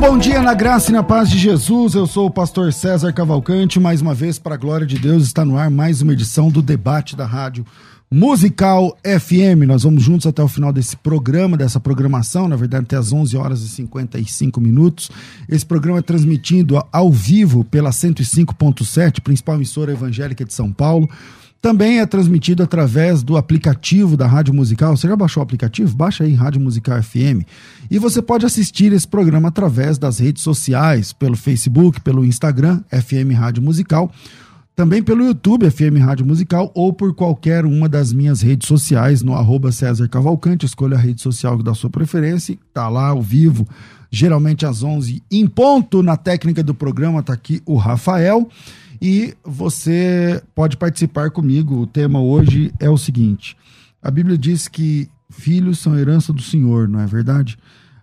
Bom dia na graça e na paz de Jesus. Eu sou o pastor César Cavalcante. Mais uma vez, para a glória de Deus, está no ar mais uma edição do debate da rádio Musical FM. Nós vamos juntos até o final desse programa, dessa programação, na verdade, até às 11 horas e 55 minutos. Esse programa é transmitido ao vivo pela 105.7, principal emissora evangélica de São Paulo. Também é transmitido através do aplicativo da Rádio Musical. Você já baixou o aplicativo? Baixa aí Rádio Musical FM. E você pode assistir esse programa através das redes sociais, pelo Facebook, pelo Instagram, FM Rádio Musical, também pelo YouTube, FM Rádio Musical, ou por qualquer uma das minhas redes sociais, no arroba César Cavalcante. Escolha a rede social da sua preferência. Tá lá ao vivo, geralmente às 11 em ponto. Na técnica do programa tá aqui o Rafael. E você pode participar comigo. O tema hoje é o seguinte: a Bíblia diz que filhos são herança do Senhor, não é verdade?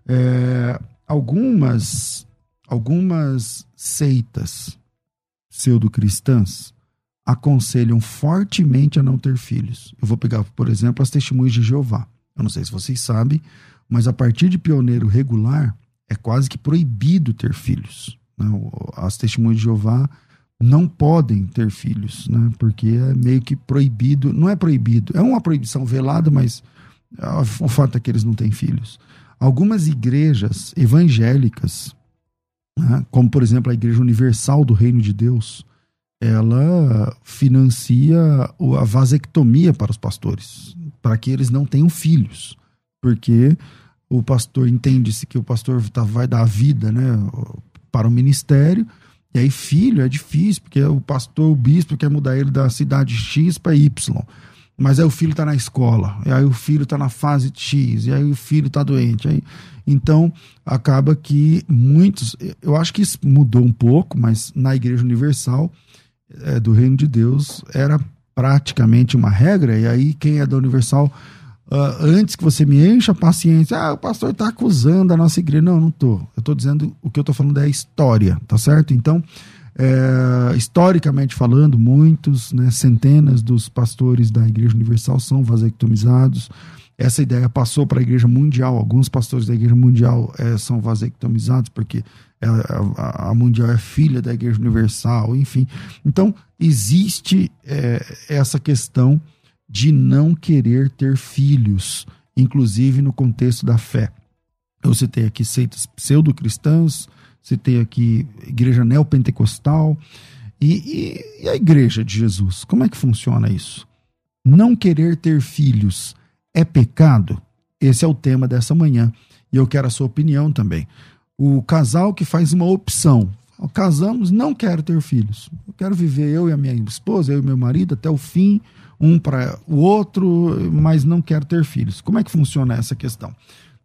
É, algumas, algumas seitas pseudo-cristãs aconselham fortemente a não ter filhos. Eu vou pegar, por exemplo, as testemunhas de Jeová. Eu não sei se vocês sabem, mas a partir de pioneiro regular é quase que proibido ter filhos. Né? As testemunhas de Jeová não podem ter filhos, né? Porque é meio que proibido, não é proibido, é uma proibição velada, mas ah, o fato é que eles não têm filhos. Algumas igrejas evangélicas, né? como por exemplo a Igreja Universal do Reino de Deus, ela financia a vasectomia para os pastores, para que eles não tenham filhos, porque o pastor entende-se que o pastor tá, vai dar a vida, né, para o ministério e aí, filho é difícil, porque o pastor, o bispo quer mudar ele da cidade X para Y. Mas aí o filho está na escola, e aí o filho está na fase X, e aí o filho está doente. Aí, então, acaba que muitos. Eu acho que isso mudou um pouco, mas na Igreja Universal é, do Reino de Deus era praticamente uma regra, e aí quem é da Universal Uh, antes que você me encha a paciência, ah, o pastor está acusando a nossa igreja. Não, não tô. Eu estou dizendo o que eu estou falando é a história, tá certo? Então, é, historicamente falando, muitos, né, centenas dos pastores da Igreja Universal são vasectomizados. Essa ideia passou para a Igreja Mundial. Alguns pastores da Igreja Mundial é, são vasectomizados porque é, a, a, Mundial é filha da Igreja Universal, enfim. Então, existe é, essa questão de não querer ter filhos, inclusive no contexto da fé. Eu citei aqui seitas pseudo-cristãs, citei aqui igreja neopentecostal e, e, e a igreja de Jesus. Como é que funciona isso? Não querer ter filhos é pecado? Esse é o tema dessa manhã e eu quero a sua opinião também. O casal que faz uma opção, casamos, não quero ter filhos. Eu quero viver eu e a minha esposa, eu e meu marido até o fim um para o outro, mas não quer ter filhos. Como é que funciona essa questão?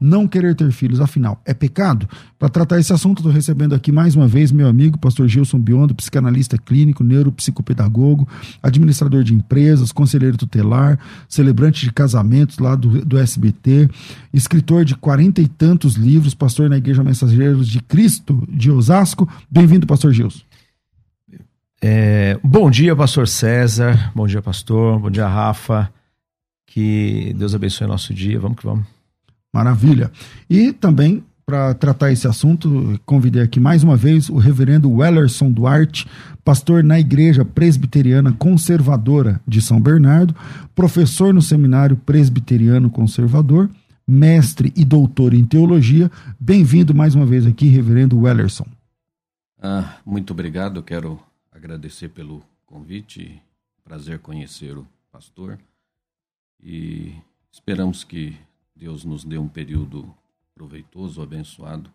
Não querer ter filhos, afinal, é pecado? Para tratar esse assunto, estou recebendo aqui mais uma vez meu amigo, pastor Gilson Biondo, psicanalista clínico, neuropsicopedagogo, administrador de empresas, conselheiro tutelar, celebrante de casamentos lá do, do SBT, escritor de quarenta e tantos livros, pastor na Igreja Mensageiros de Cristo de Osasco. Bem-vindo, pastor Gilson. É, bom dia, pastor César. Bom dia, pastor. Bom dia, Rafa. Que Deus abençoe o nosso dia. Vamos que vamos. Maravilha. E também, para tratar esse assunto, convidei aqui mais uma vez o reverendo Wellerson Duarte, pastor na Igreja Presbiteriana Conservadora de São Bernardo, professor no Seminário Presbiteriano Conservador, mestre e doutor em teologia. Bem-vindo mais uma vez aqui, reverendo Wellerson. Ah, muito obrigado. Quero agradecer pelo convite. Prazer conhecer o pastor. E esperamos que Deus nos dê um período proveitoso, abençoado,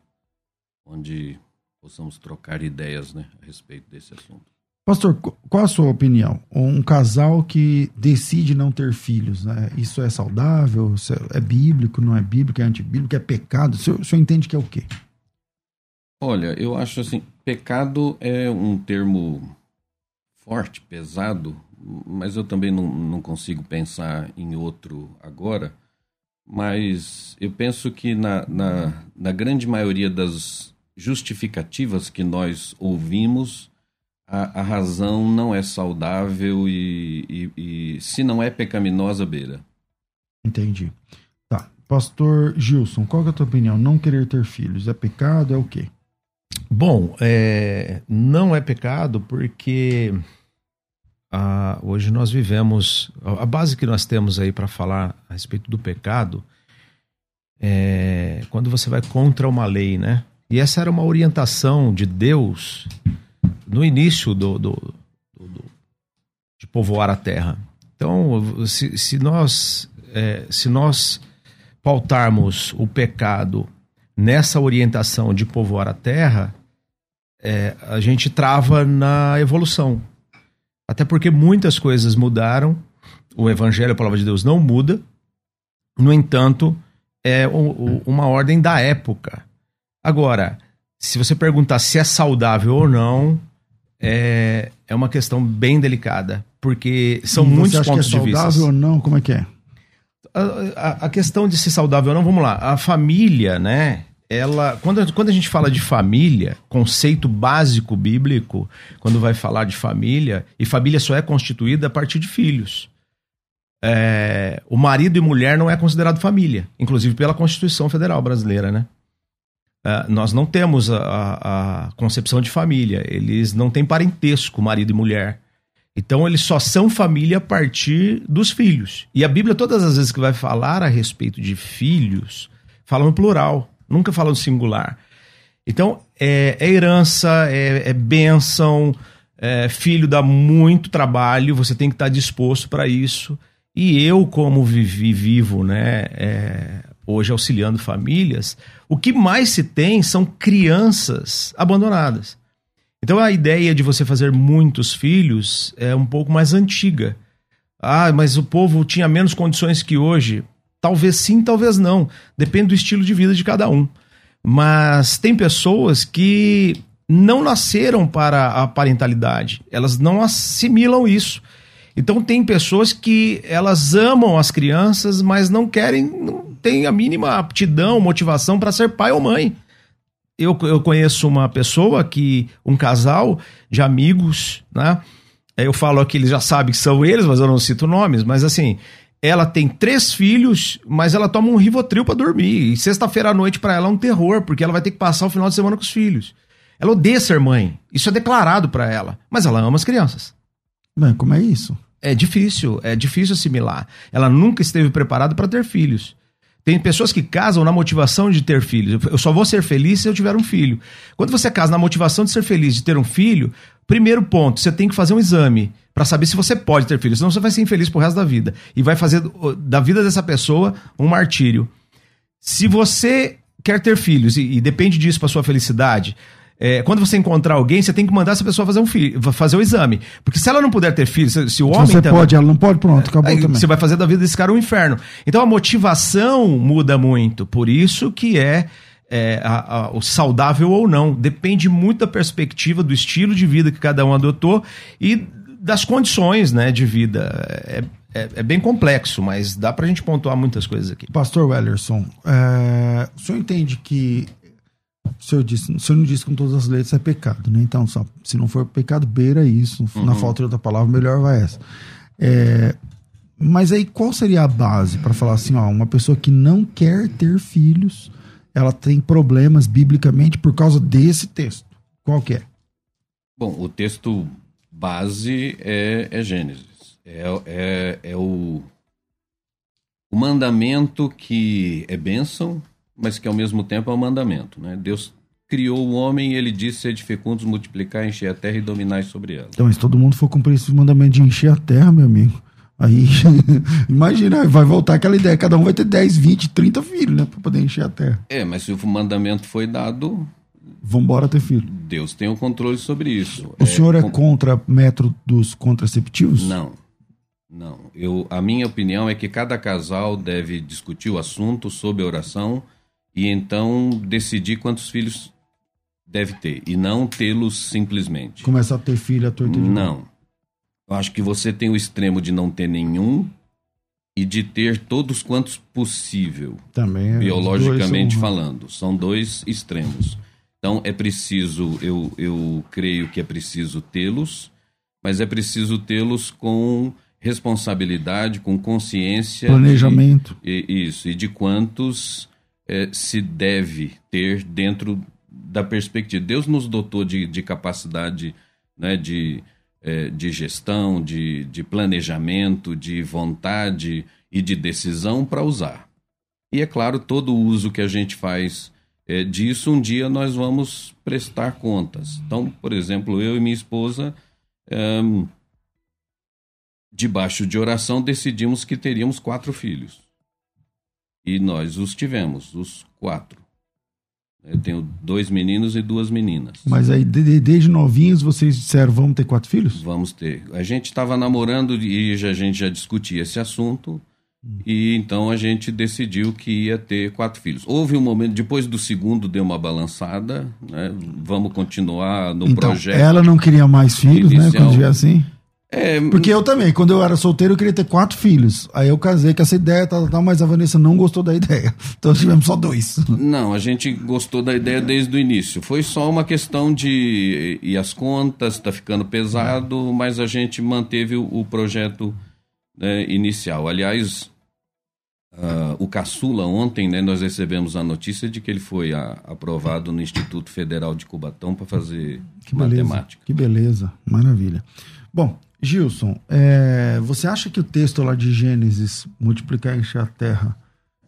onde possamos trocar ideias né, a respeito desse assunto. Pastor, qual a sua opinião? Um casal que decide não ter filhos, né? Isso é saudável? Isso é bíblico? Não é bíblico? É antibíblico? É pecado? O senhor, o senhor entende que é o quê? Olha, eu acho assim, pecado é um termo forte, pesado, mas eu também não, não consigo pensar em outro agora. Mas eu penso que na, na, na grande maioria das justificativas que nós ouvimos, a, a razão não é saudável e, e, e, se não é pecaminosa, beira. Entendi. Tá. Pastor Gilson, qual é a tua opinião? Não querer ter filhos é pecado? É o quê? Bom, é, não é pecado porque ah, hoje nós vivemos. A base que nós temos aí para falar a respeito do pecado é quando você vai contra uma lei, né? E essa era uma orientação de Deus no início do, do, do, do de povoar a terra. Então, se, se nós é, se nós pautarmos o pecado nessa orientação de povoar a terra, é, a gente trava na evolução. Até porque muitas coisas mudaram, o evangelho, a palavra de Deus, não muda. No entanto, é uma ordem da época. Agora, se você perguntar se é saudável ou não, é, é uma questão bem delicada, porque são muitos acha pontos que é de vista. saudável ou não? Como é que é? A, a, a, questão de ser saudável ou não, vamos lá. A família, né? Ela, quando, quando a gente fala de família, conceito básico bíblico, quando vai falar de família, e família só é constituída a partir de filhos. É, o marido e mulher não é considerado família, inclusive pela Constituição Federal Brasileira, né? Uh, nós não temos a, a, concepção de família. Eles não têm parentesco, marido e mulher. Então, eles só são família a partir dos filhos. E a Bíblia, todas as vezes que vai falar a respeito de filhos, fala no plural, nunca fala singular. Então, é, é herança, é, é bênção, é, filho dá muito trabalho, você tem que estar disposto para isso. E eu, como vivi vivo, né, é, hoje auxiliando famílias, o que mais se tem são crianças abandonadas. Então a ideia de você fazer muitos filhos é um pouco mais antiga. Ah, mas o povo tinha menos condições que hoje. Talvez sim, talvez não. Depende do estilo de vida de cada um. Mas tem pessoas que não nasceram para a parentalidade, elas não assimilam isso. Então tem pessoas que elas amam as crianças, mas não querem, não tem a mínima aptidão, motivação para ser pai ou mãe. Eu, eu conheço uma pessoa que, um casal de amigos, né? Eu falo aqui, eles já sabem que são eles, mas eu não cito nomes, mas assim, ela tem três filhos, mas ela toma um Rivotril para dormir. E sexta-feira à noite para ela é um terror, porque ela vai ter que passar o final de semana com os filhos. Ela odeia ser mãe. Isso é declarado para ela, mas ela ama as crianças. Bem, como é isso? É difícil, é difícil assimilar. Ela nunca esteve preparada para ter filhos. Tem pessoas que casam na motivação de ter filhos. Eu só vou ser feliz se eu tiver um filho. Quando você casa na motivação de ser feliz, de ter um filho, primeiro ponto, você tem que fazer um exame para saber se você pode ter filho. Senão você vai ser infeliz pro resto da vida. E vai fazer da vida dessa pessoa um martírio. Se você quer ter filhos e, e depende disso para sua felicidade, é, quando você encontrar alguém, você tem que mandar essa pessoa fazer um filho, fazer o exame. Porque se ela não puder ter filho, se, se o homem. Você também, pode, ela não pode, pronto, acabou aí, também. Você vai fazer da vida desse cara um inferno. Então a motivação muda muito. Por isso que é. É, a, a, o saudável ou não. Depende muito da perspectiva, do estilo de vida que cada um adotou e das condições né, de vida. É, é, é bem complexo, mas dá pra gente pontuar muitas coisas aqui. Pastor Wellerson, é, o senhor entende que o senhor, disse, o senhor não disse com todas as letras é pecado, né? Então, só, se não for pecado, beira isso. Uhum. Na falta de outra palavra, melhor vai essa. É, mas aí, qual seria a base para falar assim, ó, uma pessoa que não quer ter filhos, ela tem problemas biblicamente por causa desse texto? Qual que é? Bom, o texto base é, é Gênesis. É, é, é o, o mandamento que é bênção mas que ao mesmo tempo é um mandamento. Né? Deus criou o homem e ele disse: Sede fecundos, multiplicar, encher a terra e dominar sobre ela. Então, se todo mundo for cumprir esse mandamento de encher a terra, meu amigo, aí imagina, vai voltar aquela ideia: cada um vai ter 10, 20, 30 filhos, né? Para poder encher a terra. É, mas se o mandamento foi dado. vambora ter filho. Deus tem o controle sobre isso. O senhor é com- contra métodos contraceptivos? Não. Não. Eu, a minha opinião é que cada casal deve discutir o assunto sob oração e então decidir quantos filhos deve ter e não tê-los simplesmente. Começar a ter filho à torta. Não. Eu acho que você tem o extremo de não ter nenhum e de ter todos quantos possível, Também é, biologicamente são- falando. São dois extremos. Então é preciso, eu, eu creio que é preciso tê-los, mas é preciso tê-los com responsabilidade, com consciência. Planejamento. e- isso, e de quantos eh, se deve ter dentro da perspectiva. Deus nos dotou de, de capacidade né, de, eh, de gestão, de, de planejamento, de vontade e de decisão para usar. E é claro, todo o uso que a gente faz eh, disso, um dia nós vamos prestar contas. Então, por exemplo, eu e minha esposa. debaixo de oração, decidimos que teríamos quatro filhos. E nós os tivemos, os quatro. Eu tenho dois meninos e duas meninas. Mas aí, de- de- desde novinhos, vocês disseram, vamos ter quatro filhos? Vamos ter. A gente estava namorando e já- a gente já discutia esse assunto. E então a gente decidiu que ia ter quatro filhos. Houve um momento, depois do segundo deu uma balançada, né? Vamos continuar no então, projeto. ela não queria mais filhos, né? Inicial. Quando vier assim. É, Porque eu também, quando eu era solteiro, eu queria ter quatro filhos. Aí eu casei com essa ideia, tal, tal, mas a Vanessa não gostou da ideia. Então tivemos só dois. Não, a gente gostou da ideia desde o início. Foi só uma questão de e as contas, está ficando pesado, mas a gente manteve o, o projeto né, inicial. Aliás, ah, o caçula ontem, né, nós recebemos a notícia de que ele foi ah, aprovado no Instituto Federal de Cubatão para fazer Que beleza. matemática. Que beleza. Maravilha. Bom, Gilson, é, você acha que o texto lá de Gênesis, multiplicar e encher a terra,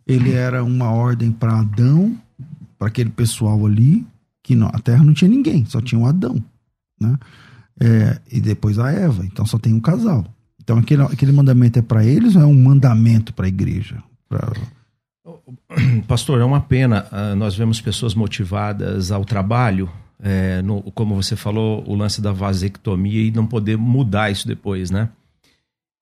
ele era uma ordem para Adão, para aquele pessoal ali, que não, a terra não tinha ninguém, só tinha um Adão, né? É, e depois a Eva, então só tem um casal. Então aquele, aquele mandamento é para eles ou é um mandamento para a igreja? Pra- Pastor, é uma pena. ah, nós vemos pessoas motivadas ao trabalho, é, no- como você falou, o lance da vasectomia e não poder mudar isso depois, né?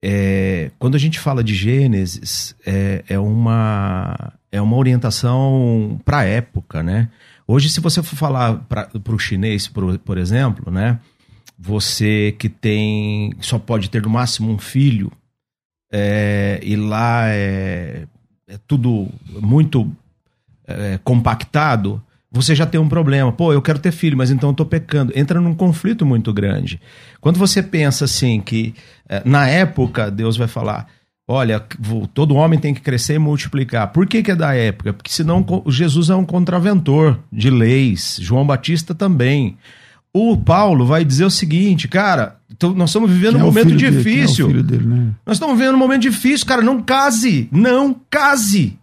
É, quando a gente fala de Gênesis, é, é uma, é uma orientação para a época, né? Hoje, se você for falar para o chinês, por, por exemplo, né? Você que tem só pode ter no máximo um filho, é, e lá é, é tudo muito é, compactado, você já tem um problema. Pô, eu quero ter filho, mas então eu tô pecando. Entra num conflito muito grande. Quando você pensa assim que é, na época Deus vai falar, olha, todo homem tem que crescer e multiplicar. Por que, que é da época? Porque senão Jesus é um contraventor de leis. João Batista também. O Paulo vai dizer o seguinte, cara, nós estamos vivendo um é momento dele? É difícil. filho dele, né? Nós estamos vivendo um momento difícil, cara. Não case. Não case.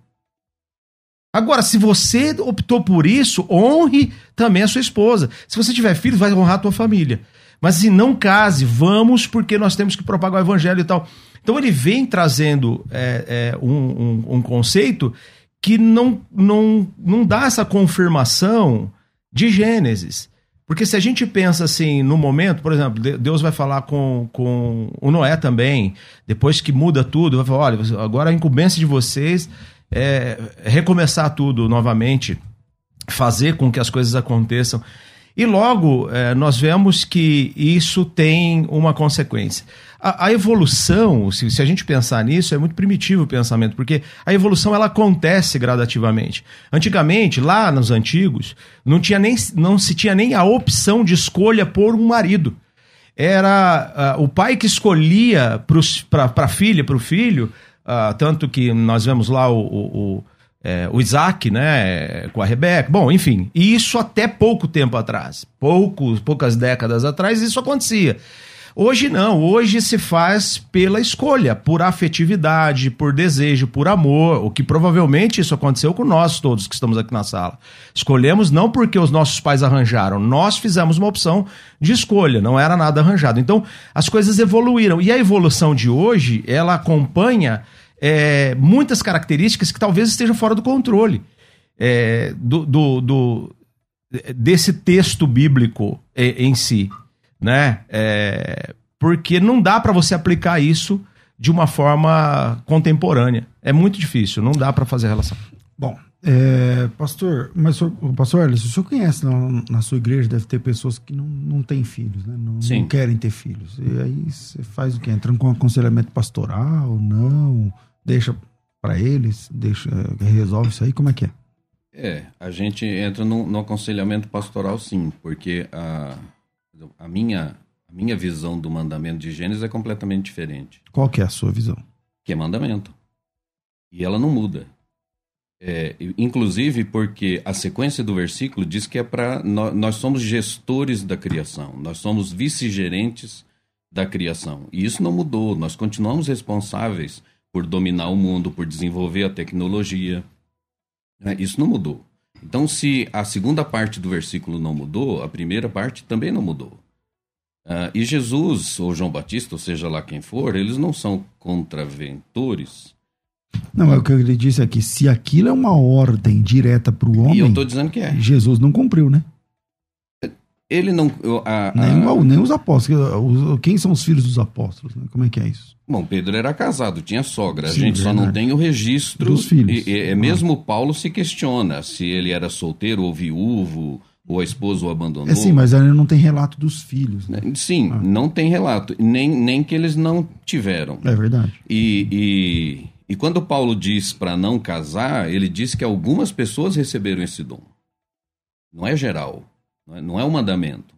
Agora, se você optou por isso, honre também a sua esposa. Se você tiver filhos, vai honrar a tua família. Mas se não case, vamos, porque nós temos que propagar o evangelho e tal. Então ele vem trazendo é, é, um, um- um conceito que não, não, não dá essa confirmação de Gênesis. Porque se a gente pensa assim, no momento, por exemplo, de- Deus vai falar com, com o Noé também, depois que muda tudo, vai falar: olha, agora a incumbência de vocês é recomeçar tudo novamente, fazer com que as coisas aconteçam. E logo eh, nós vemos que isso tem uma consequência. A, a evolução, se, se a gente pensar nisso, é muito primitivo o pensamento, porque a evolução ela acontece gradativamente. Antigamente, lá nos antigos, não, tinha nem, não se tinha nem a opção de escolha por um marido. Era ah, o pai que escolhia para a filha, para o filho, ah, tanto que nós vemos lá o, o, o, é, o Isaac, né, com a Rebeca. Bom, enfim, e isso até pouco tempo atrás, poucos, poucas décadas atrás, isso acontecia. Hoje não, hoje se faz pela escolha, por afetividade, por desejo, por amor, o que provavelmente isso aconteceu com nós todos que estamos aqui na sala. Escolhemos não porque os nossos pais arranjaram, nós fizemos uma opção de escolha, não era nada arranjado. Então as coisas evoluíram e a evolução de hoje ela acompanha é, muitas características que talvez estejam fora do controle. É, do, do, do- desse texto bíblico em si, né? É, porque não dá para você aplicar isso de uma forma contemporânea. É muito difícil, não dá para fazer relação. Bom, é, pastor, mas pastor Alisson, o senhor conhece na, na, sua igreja, deve ter pessoas que não, não têm filhos, né? Não, não, querem ter filhos. E aí você faz o quê? Entrando com aconselhamento pastoral? Não? Deixa para eles? Deixa, resolve isso aí? Como é que é? É, a gente entra no, no aconselhamento pastoral sim, porque a, a, minha, a minha visão do mandamento de Gênesis é completamente diferente. Qual que é a sua visão? Que é mandamento. E ela não muda. É, inclusive porque a sequência do versículo diz que é para nós, nós, somos gestores da criação, nós somos vice-gerentes da criação. E isso não mudou, nós continuamos responsáveis por dominar o mundo, por desenvolver a tecnologia. Né? Isso não mudou. Então, se a segunda parte do versículo não mudou, a primeira parte também não mudou. Uh, e Jesus, ou João Batista, ou seja lá quem for, eles não são contraventores não, é o que ele disse aqui. Se aquilo é uma ordem direta para o homem. E eu estou dizendo que é. Jesus não cumpriu, né? Ele não. A, a... Nem, nem, os apóstolos. Quem são os filhos dos apóstolos? Né? Como é que é isso? Bom, Pedro era casado, tinha sogra. Sim, a gente verdade. só não tem o registro. Dos filhos. E, e, ah. mesmo Paulo se questiona se ele era solteiro ou viúvo, ou a esposa o abandonou. É sim, mas ele não tem relato dos filhos. Né? Sim, ah. não tem relato. Nem, nem que eles não tiveram. É verdade. E, e e quando Paulo diz para não casar, ele diz que algumas pessoas receberam esse dom. Não é geral, não é, não é um mandamento.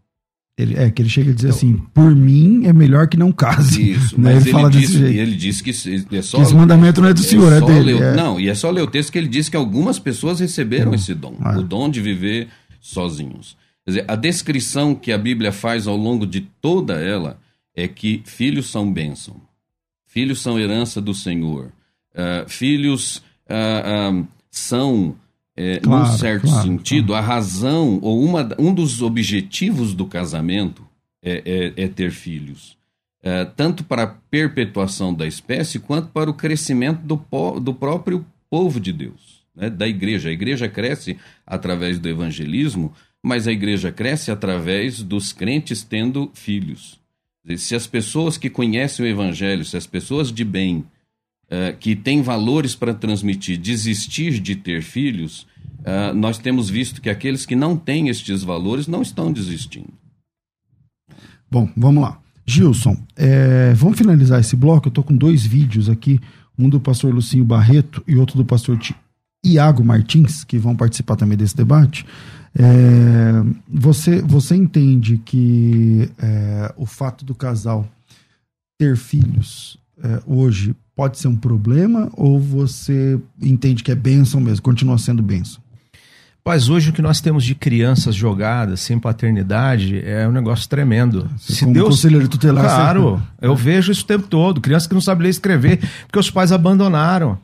Ele, é que ele chega a dizer então, assim: por mim é melhor que não case. Isso, né? mas ele, ele, diz, ele diz que é só. Que esse mandamento não é do é Senhor, é dele. É. Não, e é só ler o texto que ele diz que algumas pessoas receberam esse dom ah. o dom de viver sozinhos. Quer dizer, a descrição que a Bíblia faz ao longo de toda ela é que filhos são bênção, filhos são herança do Senhor. Uh, filhos uh, uh, são, é, claro, num certo claro, sentido, claro. a razão ou uma, um dos objetivos do casamento é, é, é ter filhos. É, tanto para a perpetuação da espécie quanto para o crescimento do, do próprio povo de Deus, né, da igreja. A igreja cresce através do evangelismo, mas a igreja cresce através dos crentes tendo filhos. Se as pessoas que conhecem o evangelho, se as pessoas de bem, uh, que tem valores para transmitir, desistir de ter filhos, uh, nós temos visto que aqueles que não têm estes valores não estão desistindo. Bom, vamos lá. Gilson, é, vamos finalizar esse bloco. Eu estou com dois vídeos aqui, um do pastor Lucinho Barreto e outro do pastor Iago Martins, que vão participar também desse debate. É, você, você entende que é, o fato do casal ter filhos é, hoje pode ser um problema ou você entende que é bênção mesmo, continua sendo bênção? Mas hoje o que nós temos de crianças jogadas sem paternidade é um negócio tremendo. Você Se Deus, conselheiro tutelar, claro, você... eu vejo isso o tempo todo. Crianças que não sabem ler e escrever porque os pais abandonaram.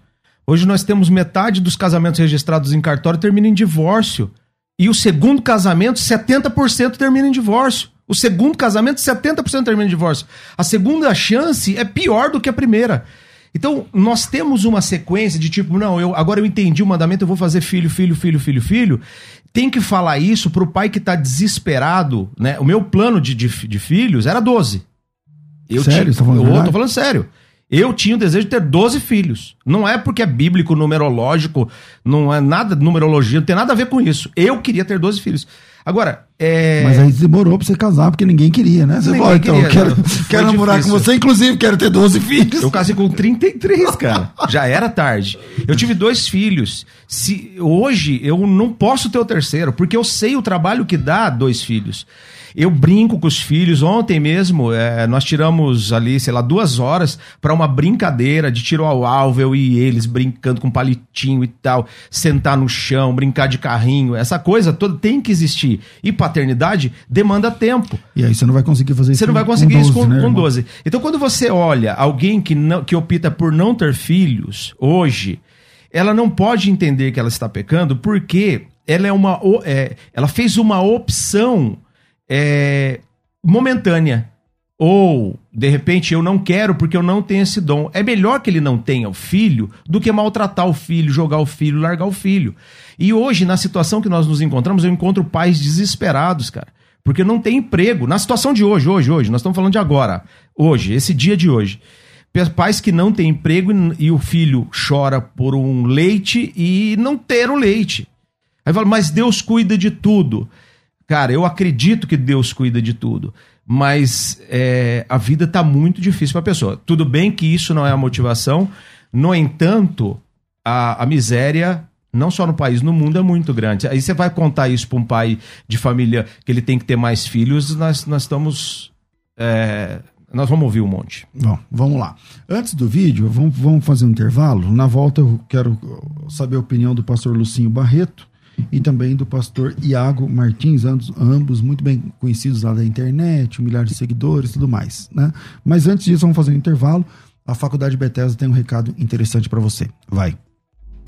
Hoje nós temos metade dos casamentos registrados em cartório termina em divórcio. E o segundo casamento, 70% termina em divórcio. O segundo casamento, 70% termina em divórcio. A segunda chance é pior do que a primeira. Então, nós temos uma sequência de tipo, não, eu agora eu entendi o mandamento, eu vou fazer filho, filho, filho, filho, filho. Tem que falar isso pro pai que tá desesperado, né? O meu plano de, de, de filhos era 12. Eu sério? Tinha, falando eu tô falando sério. Eu tinha o desejo de ter 12 filhos. Não é porque é bíblico, numerológico, não é nada de numerologia, não tem nada a ver com isso. Eu queria ter 12 filhos. Agora, é... Mas aí demorou pra você casar, porque ninguém queria, né? Você falou, então, queria, quero, quero namorar difícil. com você, inclusive quero ter 12 filhos. Eu casei com 33, cara. Já era tarde. Eu tive dois filhos. Se Hoje eu não posso ter o terceiro, porque eu sei o trabalho que dá dois filhos. Eu brinco com os filhos. Ontem mesmo, é, nós tiramos ali, sei lá, duas horas para uma brincadeira de tiro ao alvo, eu e eles brincando com palitinho e tal, sentar no chão, brincar de carrinho. Essa coisa toda tem que existir. E paternidade demanda tempo. E aí você não vai conseguir fazer isso Você não vai conseguir com 12, isso com, né, com 12. Então, quando você olha alguém que, não, que opta por não ter filhos hoje, ela não pode entender que ela está pecando porque ela é uma é, ela fez uma opção é, momentânea. Ou, de repente, eu não quero porque eu não tenho esse dom. É melhor que ele não tenha o filho do que maltratar o filho, jogar o filho, largar o filho. E hoje, na situação que nós nos encontramos, eu encontro pais desesperados, cara. Porque não tem emprego. Na situação de hoje, hoje, hoje, nós estamos falando de agora. Hoje, esse dia de hoje. Pais que não têm emprego e o filho chora por um leite e não ter o leite. Aí fala, mas Deus cuida de tudo. Cara, eu acredito que Deus cuida de tudo mas é, a vida está muito difícil para a pessoa. Tudo bem que isso não é a motivação, no entanto, a, a miséria não só no país, no mundo é muito grande. Aí você vai contar isso para um pai de família que ele tem que ter mais filhos, nós, nós estamos. É, nós vamos ouvir um monte. Bom, vamos lá. Antes do vídeo, vamos, vamos fazer um intervalo. Na volta, eu quero saber a opinião do pastor Lucinho Barreto e também do pastor Iago Martins, ambos muito bem conhecidos lá da internet, um milhar de seguidores e tudo mais. Né? Mas antes disso, vamos fazer um intervalo. A Faculdade Bethesda tem um recado interessante para você. Vai.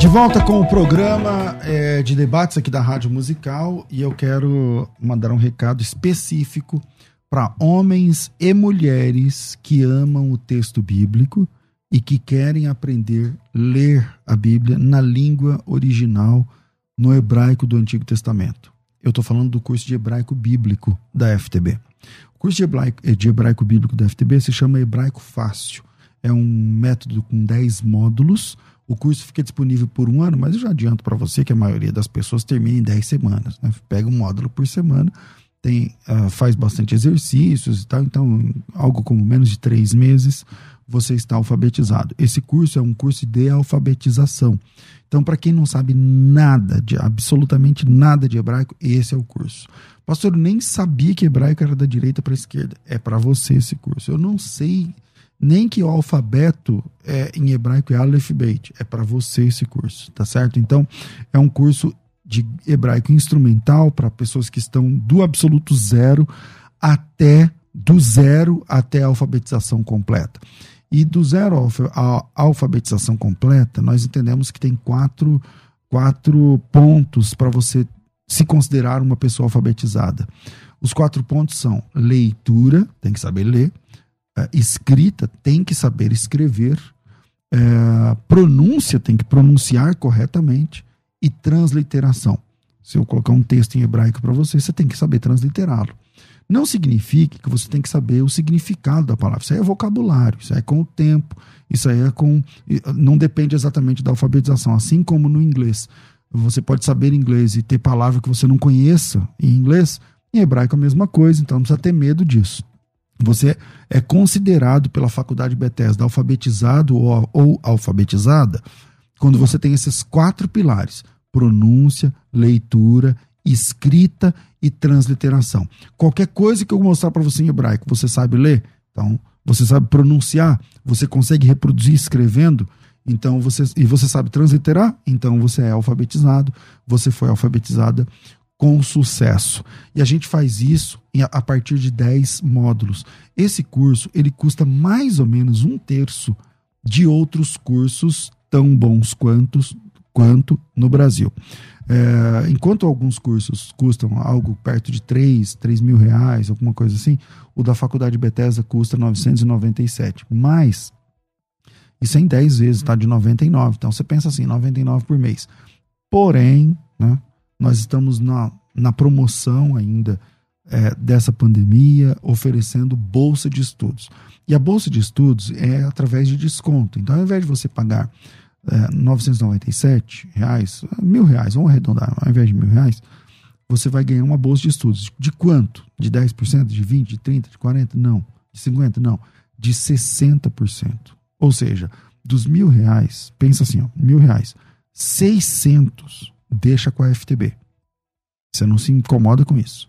De volta com o programa é, de debates aqui da Rádio Musical e eu quero mandar um recado específico para homens e mulheres que amam o texto bíblico e que querem aprender a ler a Bíblia na língua original, no hebraico do Antigo Testamento. Eu estou falando do curso de hebraico bíblico da FTB. O curso de hebraico, de hebraico bíblico da FTB se chama Hebraico Fácil. É um método com 10 módulos. O curso fica disponível por um ano, mas eu já adianto para você que a maioria das pessoas termina em 10 semanas. Né? Pega um módulo por semana, tem, uh, faz bastante exercícios e tal, então algo como menos de três meses você está alfabetizado. Esse curso é um curso de alfabetização. Então, para quem não sabe nada, de absolutamente nada de hebraico, esse é o curso. Pastor, eu nem sabia que hebraico era da direita para a esquerda. É para você esse curso. Eu não sei nem que o alfabeto é, em hebraico é Aleph Beit. É para você esse curso, tá certo? Então, é um curso de hebraico instrumental para pessoas que estão do absoluto zero até do zero até a alfabetização completa. E do zero à alfabetização completa, nós entendemos que tem quatro, quatro pontos para você se considerar uma pessoa alfabetizada. Os quatro pontos são leitura, tem que saber ler, é, escrita, tem que saber escrever, é, pronúncia, tem que pronunciar corretamente, e transliteração. Se eu colocar um texto em hebraico para você, você tem que saber transliterá-lo. Não significa que você tem que saber o significado da palavra. Isso aí é vocabulário, isso aí é com o tempo, isso aí é com. Não depende exatamente da alfabetização. Assim como no inglês. Você pode saber inglês e ter palavra que você não conheça em inglês, em hebraico é a mesma coisa, então não precisa ter medo disso. Você é considerado pela faculdade Bethesda alfabetizado ou, ou alfabetizada quando você tem esses quatro pilares: pronúncia, leitura, escrita e transliteração. Qualquer coisa que eu mostrar para você em hebraico, você sabe ler? Então, você sabe pronunciar? Você consegue reproduzir escrevendo? Então você e você sabe transliterar? Então você é alfabetizado, você foi alfabetizada com sucesso. E a gente faz isso a partir de 10 módulos. Esse curso, ele custa mais ou menos um terço de outros cursos tão bons quanto, quanto no Brasil. É, enquanto alguns cursos custam algo perto de 3, 3 mil reais, alguma coisa assim, o da faculdade Bethesda custa 997. Mas, isso é em 10 vezes, tá? De 99. Então você pensa assim, 99 por mês. Porém, né, nós estamos na, na promoção ainda é, dessa pandemia, oferecendo bolsa de estudos. E a bolsa de estudos é através de desconto. Então, ao invés de você pagar é, 997 reais, mil reais, vamos arredondar, ao invés de mil reais, você vai ganhar uma bolsa de estudos. De quanto? De 10%, de 20%, de 30%, de 40%? Não. De 50%? Não. De 60%. Ou seja, dos mil reais, pensa assim, ó, mil reais, 600 deixa com a FTB. Você não se incomoda com isso.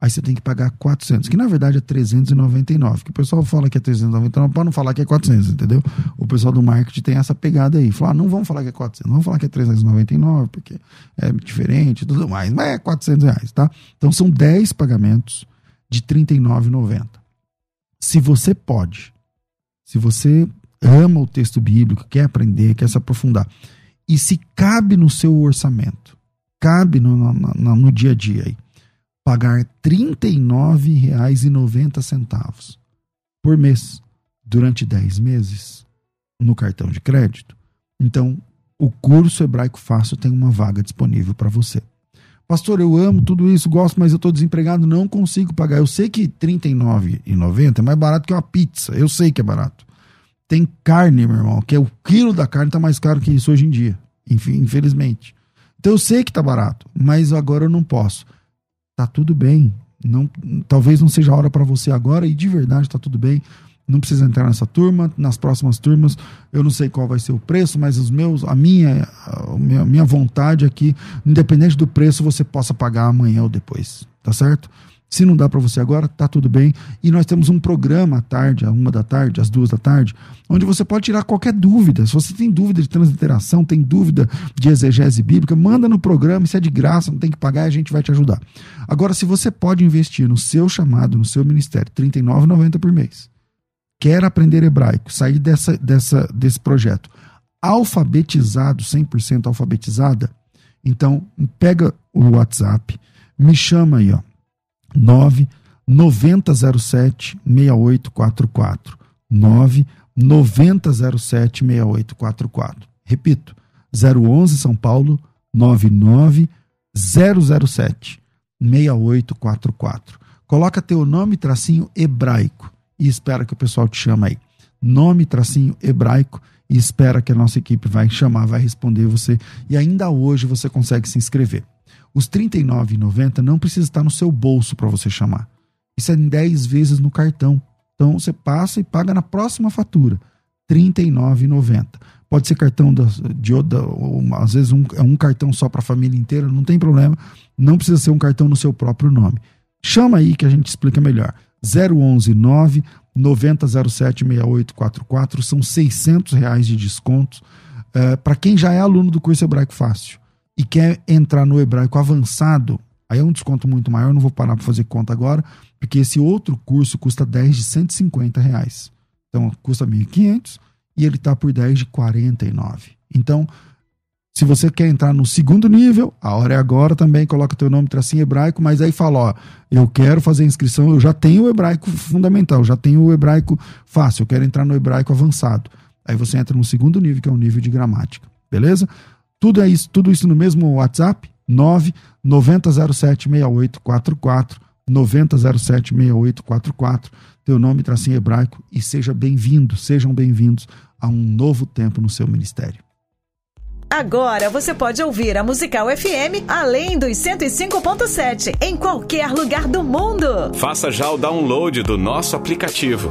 Aí você tem que pagar 400, que na verdade é 399. Que o pessoal fala que é 399 para não falar que é 400, entendeu? O pessoal do marketing tem essa pegada aí. Fala, ah, não vamos falar que é 400, vamos falar que é 399, porque é diferente e tudo mais. Mas é 400 reais, tá? Então são 10 pagamentos de 39,90. Se você pode, se você ama o texto bíblico, quer aprender, quer se aprofundar, e se cabe no seu orçamento, cabe no, no, no, dia a dia aí, pagar R$ 39,90 por mês durante 10 meses no cartão de crédito. Então, o curso Hebraico Fácil tem uma vaga disponível para você. Pastor, eu amo tudo isso, gosto, mas eu estou desempregado, não consigo pagar. Eu sei que R$ 39,90 é mais barato que uma pizza. Eu sei que é barato. Tem carne, meu irmão, que é o quilo da carne está mais caro que isso hoje em dia. Infelizmente. Então eu sei que está barato, mas agora eu não posso tá tudo bem. Não, talvez não seja a hora para você agora e de verdade tá tudo bem. Não precisa entrar nessa turma, nas próximas turmas eu não sei qual vai ser o preço, mas os meus, a minha, a minha, minha vontade é independente do preço, você possa pagar amanhã ou depois, tá certo? Se não dá para você agora, tá tudo bem. E nós temos um programa à tarde, a uma da tarde, às duas da tarde, onde você pode tirar qualquer dúvida. Se você tem dúvida de transliteração, tem dúvida de exegese bíblica, manda no programa, isso é de graça, não tem que pagar, a gente vai te ajudar. Agora, se você pode investir no seu chamado, no seu ministério, R$ 39,90 por mês, quer aprender hebraico, sair dessa, dessa, desse projeto alfabetizado, 100% alfabetizada, então pega o WhatsApp, me chama aí, ó, 9 9007 6844. 9 9007 6844. Repito, 011 São Paulo 99 007 6844. Coloca teu nome tracinho hebraico e espera que o pessoal te chame aí. Nome tracinho hebraico e espera que a nossa equipe vai chamar, vai responder você e ainda hoje você consegue se inscrever. Os R$ 39,90 não precisa estar no seu bolso para você chamar. Isso é em 10 vezes no cartão. Então você passa e paga na próxima fatura. R$ 39,90. Pode ser cartão da, de outra, ou, às vezes um, é um cartão só para a família inteira, não tem problema. Não precisa ser um cartão no seu próprio nome. Chama aí que a gente explica melhor. 011 9 9007 6844 são 600 reais de descontos uh, para quem já é aluno do curso Hebraico Fácil e quer entrar no hebraico avançado, aí é um desconto muito maior, não vou parar para fazer conta agora, porque esse outro curso custa 10 de 150 reais. Então custa 1.500 e ele está por 10 de 49. Então, se você quer entrar no segundo nível, a hora é agora também, coloca teu nome, tracinho hebraico, mas aí fala, ó, eu quero fazer a inscrição, eu já tenho o hebraico fundamental, já tenho o hebraico fácil, eu quero entrar no hebraico avançado. Aí você entra no segundo nível, que é o nível de gramática, beleza? Tudo, é isso, tudo isso no mesmo WhatsApp, 9 9007 6844, 9007 6844, teu nome tracinho hebraico e seja bem-vindo, sejam bem-vindos a um novo tempo no seu ministério. Agora você pode ouvir a Musical FM além dos 105.7 em qualquer lugar do mundo. Faça já o download do nosso aplicativo.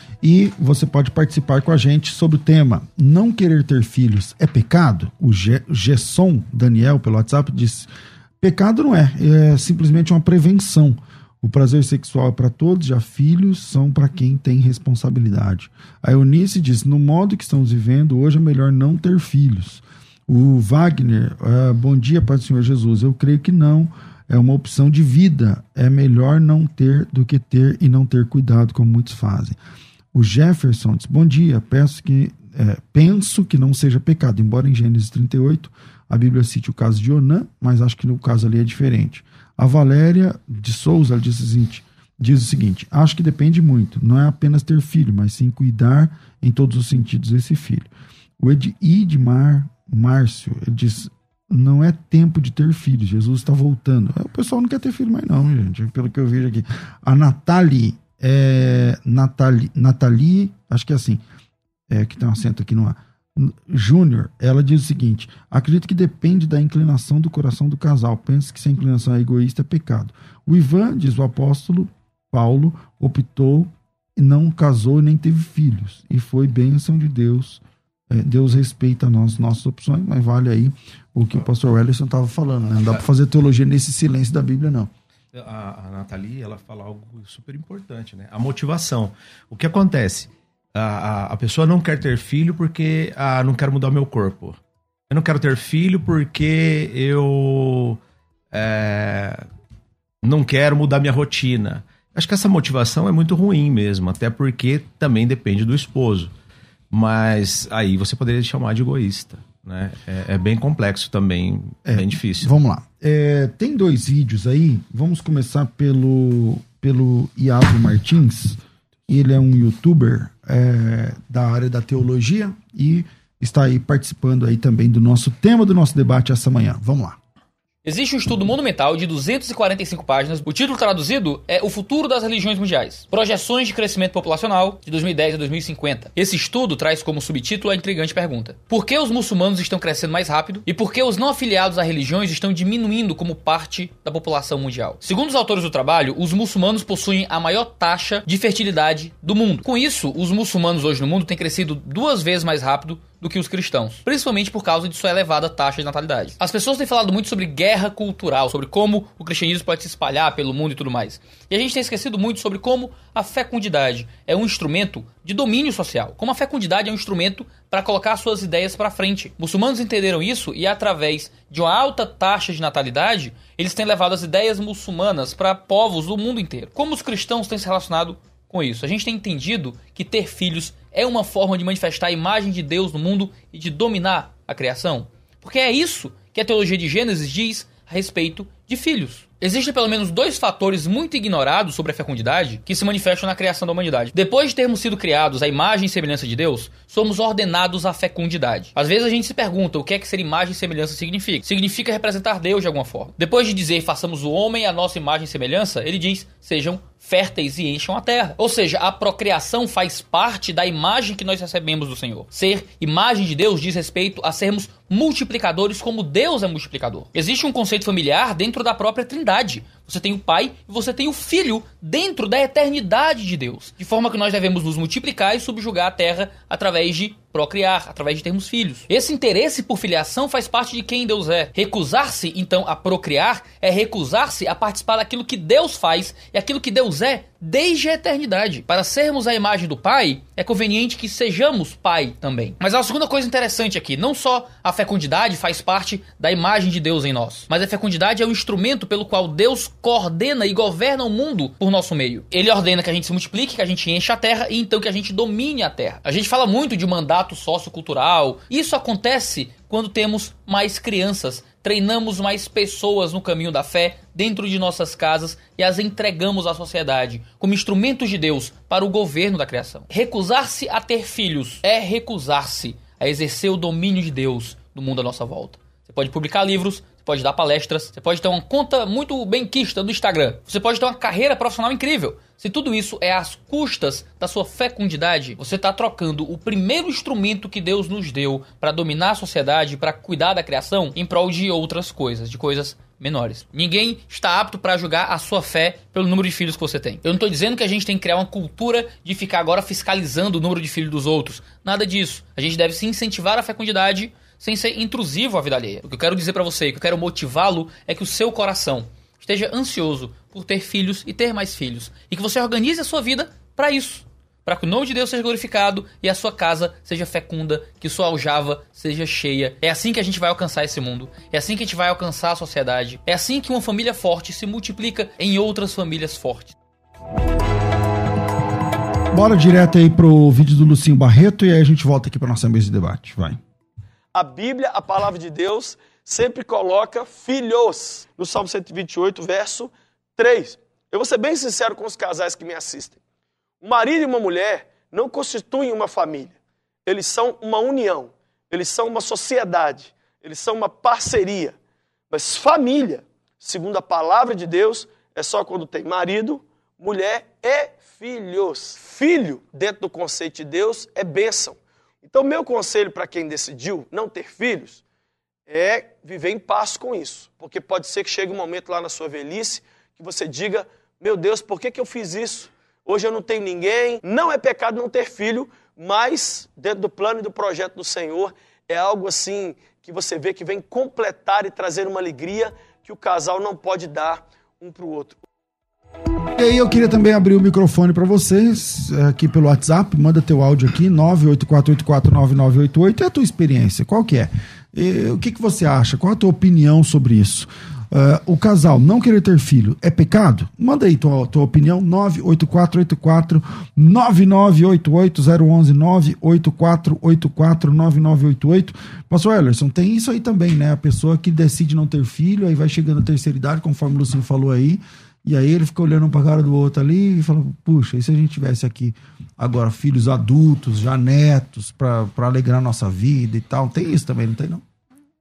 e você pode participar com a gente sobre o tema Não querer ter filhos é pecado? O Gesson Daniel, pelo WhatsApp, disse: Pecado não é, é simplesmente uma prevenção. O prazer sexual é para todos, já filhos são para quem tem responsabilidade. A Eunice diz: no modo que estamos vivendo, hoje é melhor não ter filhos. O Wagner, uh, bom dia, Pai do Senhor Jesus. Eu creio que não. É uma opção de vida. É melhor não ter do que ter e não ter cuidado, como muitos fazem. O Jefferson diz: Bom dia, peço que, é, penso que não seja pecado, embora em Gênesis 38 a Bíblia cite o caso de Onã, mas acho que no caso ali é diferente. A Valéria de Souza diz o seguinte: diz o seguinte: acho que depende muito. Não é apenas ter filho, mas sim cuidar em todos os sentidos desse filho. O Ed, Márcio, ele diz: não é tempo de ter filhos, Jesus está voltando. O pessoal não quer ter filho mais, não, gente, pelo que eu vejo aqui. A Nathalie, é, Nathalie, Nathalie acho que é assim, é, que tem um acento aqui no ar. Júnior, ela diz o seguinte: acredito que depende da inclinação do coração do casal. Penso que se a inclinação é egoísta, é pecado. O Ivan, diz o apóstolo Paulo, optou e não casou nem teve filhos. E foi bênção de Deus é, Deus respeita nós, nossas opções, mas vale aí o que o pastor Wellington estava falando. Né? Não dá para fazer teologia nesse silêncio da Bíblia, não. A, a Nathalie, ela fala algo super importante, né? A motivação. O que acontece? A, a, a pessoa não quer ter filho porque ah, não quero mudar meu corpo. Eu não quero ter filho porque eu é, não quero mudar minha rotina. Acho que essa motivação é muito ruim mesmo, até porque também depende do esposo. Mas aí você poderia chamar de egoísta. Né? É, é bem complexo também, é, bem difícil. Vamos lá. É, tem dois vídeos aí. Vamos começar pelo, pelo Iago Martins. Ele é um youtuber é, da área da teologia e está aí participando aí também do nosso tema do nosso debate essa manhã. Vamos lá. Existe um estudo monumental de 245 páginas. O título traduzido é O Futuro das Religiões Mundiais: Projeções de Crescimento Populacional de 2010 a 2050. Esse estudo traz como subtítulo a intrigante pergunta: Por que os muçulmanos estão crescendo mais rápido e por que os não afiliados a religiões estão diminuindo como parte da população mundial? Segundo os autores do trabalho, os muçulmanos possuem a maior taxa de fertilidade do mundo. Com isso, os muçulmanos hoje no mundo têm crescido duas vezes mais rápido do que os cristãos, principalmente por causa de sua elevada taxa de natalidade. As pessoas têm falado muito sobre guerra cultural, sobre como o cristianismo pode se espalhar pelo mundo e tudo mais. E a gente tem esquecido muito sobre como a fecundidade é um instrumento de domínio social, como a fecundidade é um instrumento para colocar suas ideias para frente. Muçulmanos entenderam isso e através de uma alta taxa de natalidade, eles têm levado as ideias muçulmanas para povos do mundo inteiro. Como os cristãos têm se relacionado com isso? A gente tem entendido que ter filhos é uma forma de manifestar a imagem de Deus no mundo e de dominar a criação? Porque é isso que a teologia de Gênesis diz a respeito de filhos. Existem pelo menos dois fatores muito ignorados sobre a fecundidade que se manifestam na criação da humanidade. Depois de termos sido criados à imagem e semelhança de Deus, somos ordenados à fecundidade. Às vezes a gente se pergunta o que é que ser imagem e semelhança significa. Significa representar Deus de alguma forma. Depois de dizer façamos o homem à nossa imagem e semelhança, ele diz sejam férteis e encham a terra. Ou seja, a procriação faz parte da imagem que nós recebemos do Senhor. Ser imagem de Deus diz respeito a sermos multiplicadores como Deus é multiplicador. Existe um conceito familiar dentro da própria Trindade. Você tem o Pai e você tem o Filho dentro da eternidade de Deus. De forma que nós devemos nos multiplicar e subjugar a terra através de procriar, através de termos filhos. Esse interesse por filiação faz parte de quem Deus é. Recusar-se, então, a procriar é recusar-se a participar daquilo que Deus faz e aquilo que Deus é desde a eternidade. Para sermos a imagem do Pai, é conveniente que sejamos Pai também. Mas uma segunda coisa interessante aqui: não só a fecundidade faz parte da imagem de Deus em nós, mas a fecundidade é o instrumento pelo qual Deus coordena e governa o mundo por nosso meio. Ele ordena que a gente se multiplique, que a gente encha a terra e então que a gente domine a terra. A gente fala muito de mandato sociocultural. Isso acontece quando temos mais crianças treinamos mais pessoas no caminho da fé dentro de nossas casas e as entregamos à sociedade como instrumentos de Deus para o governo da criação. Recusar-se a ter filhos é recusar-se a exercer o domínio de Deus no mundo à nossa volta. Você pode publicar livros, pode dar palestras, você pode ter uma conta muito bem quista no Instagram, você pode ter uma carreira profissional incrível. Se tudo isso é às custas da sua fecundidade, você está trocando o primeiro instrumento que Deus nos deu para dominar a sociedade, para cuidar da criação, em prol de outras coisas, de coisas menores. Ninguém está apto para julgar a sua fé pelo número de filhos que você tem. Eu não estou dizendo que a gente tem que criar uma cultura de ficar agora fiscalizando o número de filhos dos outros. Nada disso. A gente deve se incentivar a fecundidade sem ser intrusivo à vida alheia. O que eu quero dizer para você, que eu quero motivá-lo é que o seu coração esteja ansioso por ter filhos e ter mais filhos. E que você organize a sua vida para isso. Para que o nome de Deus seja glorificado e a sua casa seja fecunda, que sua aljava seja cheia. É assim que a gente vai alcançar esse mundo. É assim que a gente vai alcançar a sociedade. É assim que uma família forte se multiplica em outras famílias fortes. Bora direto aí pro vídeo do Lucinho Barreto e aí a gente volta aqui para nossa mesa de debate. Vai. A Bíblia, a palavra de Deus, sempre coloca filhos. No Salmo 128, verso 3. Eu vou ser bem sincero com os casais que me assistem. Um marido e uma mulher não constituem uma família. Eles são uma união. Eles são uma sociedade. Eles são uma parceria. Mas família, segundo a palavra de Deus, é só quando tem marido, mulher e filhos. Filho, dentro do conceito de Deus, é bênção. Então, meu conselho para quem decidiu não ter filhos é viver em paz com isso. Porque pode ser que chegue um momento lá na sua velhice que você diga: Meu Deus, por que, que eu fiz isso? Hoje eu não tenho ninguém. Não é pecado não ter filho, mas dentro do plano e do projeto do Senhor é algo assim que você vê que vem completar e trazer uma alegria que o casal não pode dar um para o outro. E aí eu queria também abrir o microfone para vocês aqui pelo WhatsApp, manda teu áudio aqui 984849988 é a tua experiência, qual que é? E, o que que você acha? Qual a tua opinião sobre isso? Uh, o casal não querer ter filho é pecado? Manda aí tua, tua opinião, 98484 9988 011 98484 9988. Pastor Ellerson, tem isso aí também, né? A pessoa que decide não ter filho, aí vai chegando a terceira idade, conforme o Lucinho falou aí, e aí ele fica olhando um pra cara do outro ali e fala, puxa, e se a gente tivesse aqui agora filhos adultos, já netos, para alegrar a nossa vida e tal? Tem isso também, não tem não?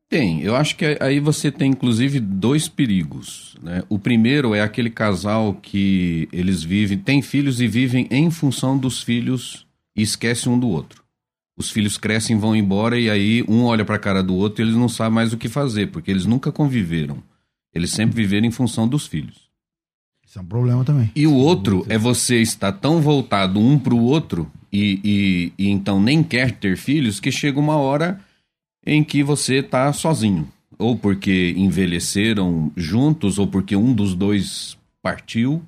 Tem. Eu acho que aí você tem, inclusive, dois perigos. Né? O primeiro é aquele casal que eles vivem, têm filhos e vivem em função dos filhos e esquece um do outro. Os filhos crescem, vão embora e aí um olha para a cara do outro e eles não sabem mais o que fazer, porque eles nunca conviveram. Eles sempre viveram em função dos filhos. Isso é um problema também. E o outro é você estar tão voltado um para o outro e, e, e, então nem quer ter filhos que chega uma hora em que você está sozinho. Ou porque envelheceram juntos, ou porque um dos dois partiu,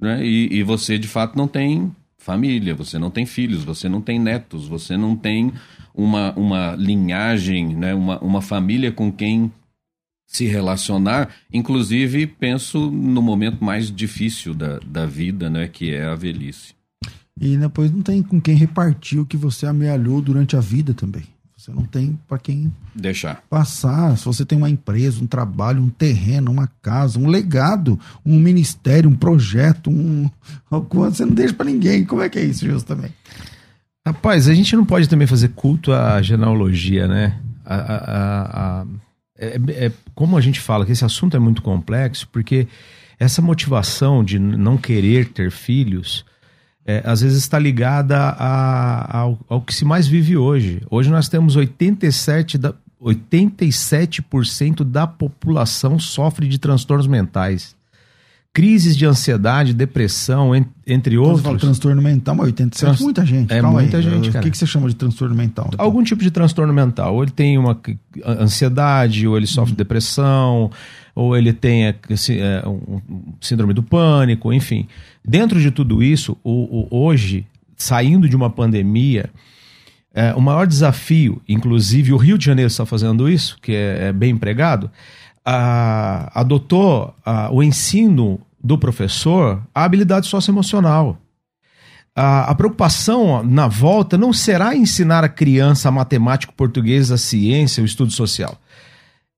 né? E, e você de fato não tem família, você não tem filhos, você não tem netos, você não tem uma, uma linhagem, né? uma, uma família com quem se relacionar, inclusive penso no momento mais difícil da, da vida, né, que é a velhice. E depois não tem com quem repartir o que você amealhou durante a vida também. Você não tem para quem deixar passar. Se você tem uma empresa, um trabalho, um terreno, uma casa, um legado, um ministério, um projeto, um você não deixa para ninguém. Como é que é isso, Justo também? Rapaz, a gente não pode também fazer culto à genealogia, né? a, a, a é, é, como a gente fala que esse assunto é muito complexo, porque essa motivação de não querer ter filhos, é, às vezes está ligada a, ao, ao, que se mais vive hoje. Hoje nós temos 87 da, 87% da população sofre de transtornos mentais crises de ansiedade, depressão, entre outros. Você fala transtorno mental, mas 87 Trans... muita gente. É Calma muita aí. gente, cara. O que, que você chama de transtorno mental? Algum tipo de transtorno mental. Ou ele tem uma ansiedade, ou ele sofre uhum. depressão, ou ele tem é, um síndrome do pânico, enfim. Dentro de tudo isso, o, o hoje, saindo de uma pandemia, é, o maior desafio, inclusive o Rio de Janeiro está fazendo isso, que é, é bem empregado, a, adotou a, o ensino do professor a habilidade socioemocional. A, a preocupação na volta não será ensinar a criança a matemática, português, a ciência, o estudo social.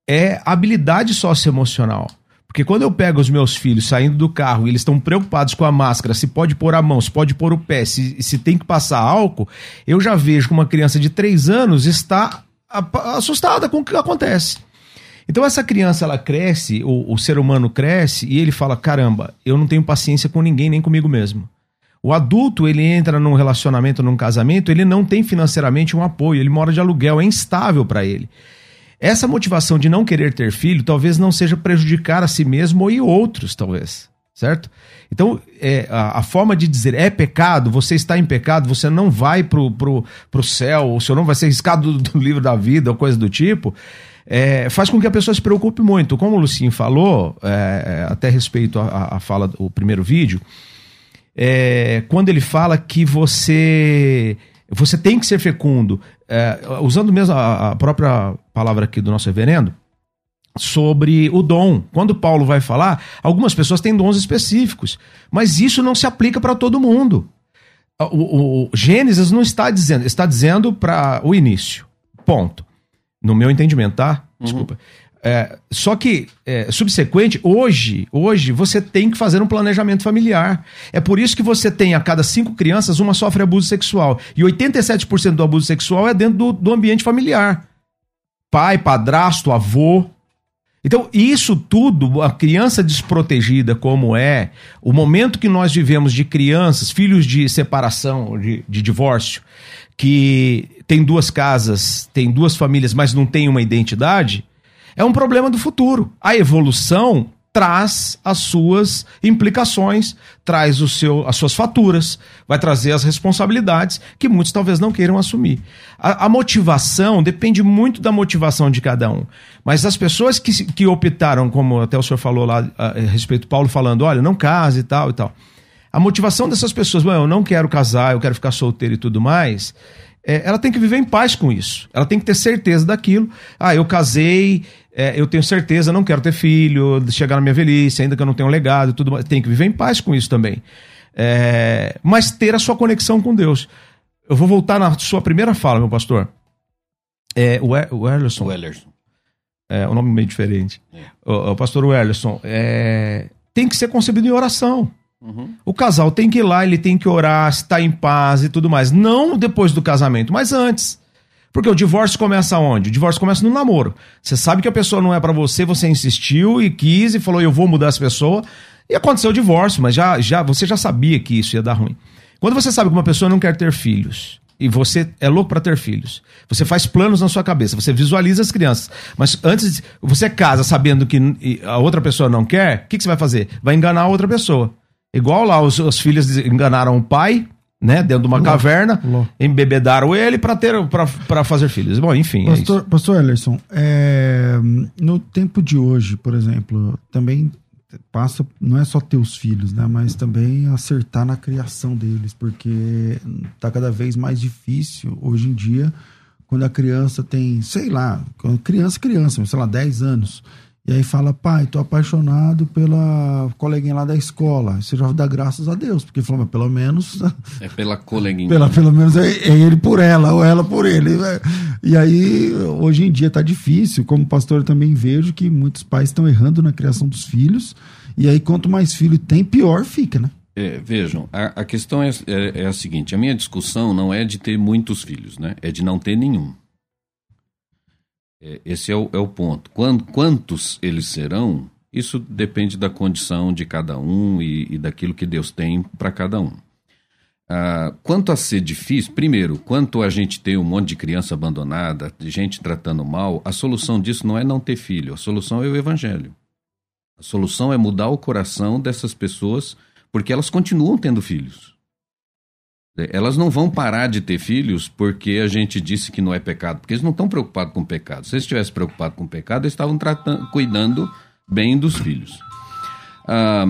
É habilidade socioemocional. Porque quando eu pego os meus filhos saindo do carro e eles estão preocupados com a máscara, se pode pôr a mão, se pode pôr o pé, se, se tem que passar álcool, eu já vejo que uma criança de 3 anos está assustada com o que acontece. Então essa criança ela cresce, o, o ser humano cresce e ele fala: caramba, eu não tenho paciência com ninguém, nem comigo mesmo. O adulto, ele entra num relacionamento, num casamento, ele não tem financeiramente um apoio, ele mora de aluguel, é instável para ele. Essa motivação de não querer ter filho talvez não seja prejudicar a si mesmo ou e outros, talvez. certo? Então, é, a, a, forma de dizer é pecado, você está em pecado, você não vai pro, pro, pro céu, o senhor não vai ser riscado do, do livro da vida ou coisa do tipo, é, faz com que a pessoa se preocupe muito. Como o Lucinho falou, é, até respeito à fala do primeiro vídeo, é, quando ele fala que você você tem que ser fecundo, é, usando mesmo a, a própria palavra aqui do nosso reverendo, sobre o dom. Quando Paulo vai falar, algumas pessoas têm dons específicos, mas isso não se aplica para todo mundo. O, o, Gênesis não está dizendo, está dizendo para o início. Ponto. No meu entendimento, tá? Uhum. Desculpa. Uhum. É, só que, é, subsequente, hoje, hoje você tem que fazer um planejamento familiar. É por isso que você tem a cada cinco crianças, uma sofre abuso sexual. E 87% do abuso sexual é dentro do, do ambiente familiar. Pai, padrasto, avô. Então, isso tudo, a criança desprotegida, como é, o momento que nós vivemos de crianças, filhos de separação, de, de divórcio, que tem duas casas, tem duas famílias, mas não tem uma identidade, é um problema do futuro. A evolução traz as suas implicações, traz o seu, as suas faturas, vai trazer as responsabilidades que muitos talvez não queiram assumir. A, a motivação depende muito da motivação de cada um. Mas as pessoas que, que optaram, como até o senhor falou lá a, a respeito Paulo falando, olha, não case e tal e tal. A motivação dessas pessoas, eu não quero casar, eu quero ficar solteiro e tudo mais, é, ela tem que viver em paz com isso. Ela tem que ter certeza daquilo. Ah, eu casei, é, eu tenho certeza, não quero ter filho, chegar na minha velhice, ainda que eu não tenha um legado e tudo mais. Tem que viver em paz com isso também. É, mas ter a sua conexão com Deus. Eu vou voltar na sua primeira fala, meu pastor. É, o, e, o Erlerson. O Ellerson. É, o nome meio diferente. É. O, o pastor Werlerson, é, tem que ser concebido em oração. Uhum. O casal tem que ir lá, ele tem que orar, estar em paz e tudo mais. Não depois do casamento, mas antes. Porque o divórcio começa onde? O divórcio começa no namoro. Você sabe que a pessoa não é para você, você insistiu e quis e falou, eu vou mudar essa pessoa. E aconteceu o divórcio, mas já, já, você já sabia que isso ia dar ruim. Quando você sabe que uma pessoa não quer ter filhos, e você é louco para ter filhos. Você faz planos na sua cabeça, você visualiza as crianças. Mas antes, você casa sabendo que a outra pessoa não quer, o que, que, você vai fazer? Vai enganar a outra pessoa. Igual lá, os, os filhos enganaram o pai, né, dentro de uma caverna, Lô. embebedaram ele para ter para fazer filhos. Bom, enfim. É pastor, é pastor Ellerson, é, no tempo de hoje, por exemplo, também passa não é só ter os filhos, né, mas também acertar na criação deles, porque tá cada vez mais difícil hoje em dia quando a criança tem, sei lá, criança criança, sei lá, 10 anos e aí fala, pai, tô apaixonado pela coleguinha lá da escola. Você já dá graças a Deus, porque falou, mas pelo menos. É pela coleguinha. Pela, pelo menos é, é, ele por ela, ou ela por ele. Né? E aí, hoje em dia tá difícil. Como pastor, eu também vejo que muitos pais estão errando na criação dos filhos. E aí, quanto mais filho tem, pior fica, né? É, vejam, a, a questão é, é, é a seguinte: a minha discussão não é de ter muitos filhos, né? É de não ter nenhum. É, esse é o, é o ponto. Quando, quantos eles serão, isso depende da condição de cada um e, e daquilo que Deus tem para cada um. Ah, quanto a ser difícil, primeiro, quanto a gente ter um monte de criança abandonada, de gente tratando mal, a solução disso não é não ter filho, a solução é o evangelho. A solução é mudar o coração dessas pessoas, porque elas continuam tendo filhos. Elas não vão parar de ter filhos porque a gente disse que não é pecado, porque eles não estão preocupados com pecado. Se eles estivessem preocupados com pecado, eles estavam tratando, cuidando bem dos filhos. Ah,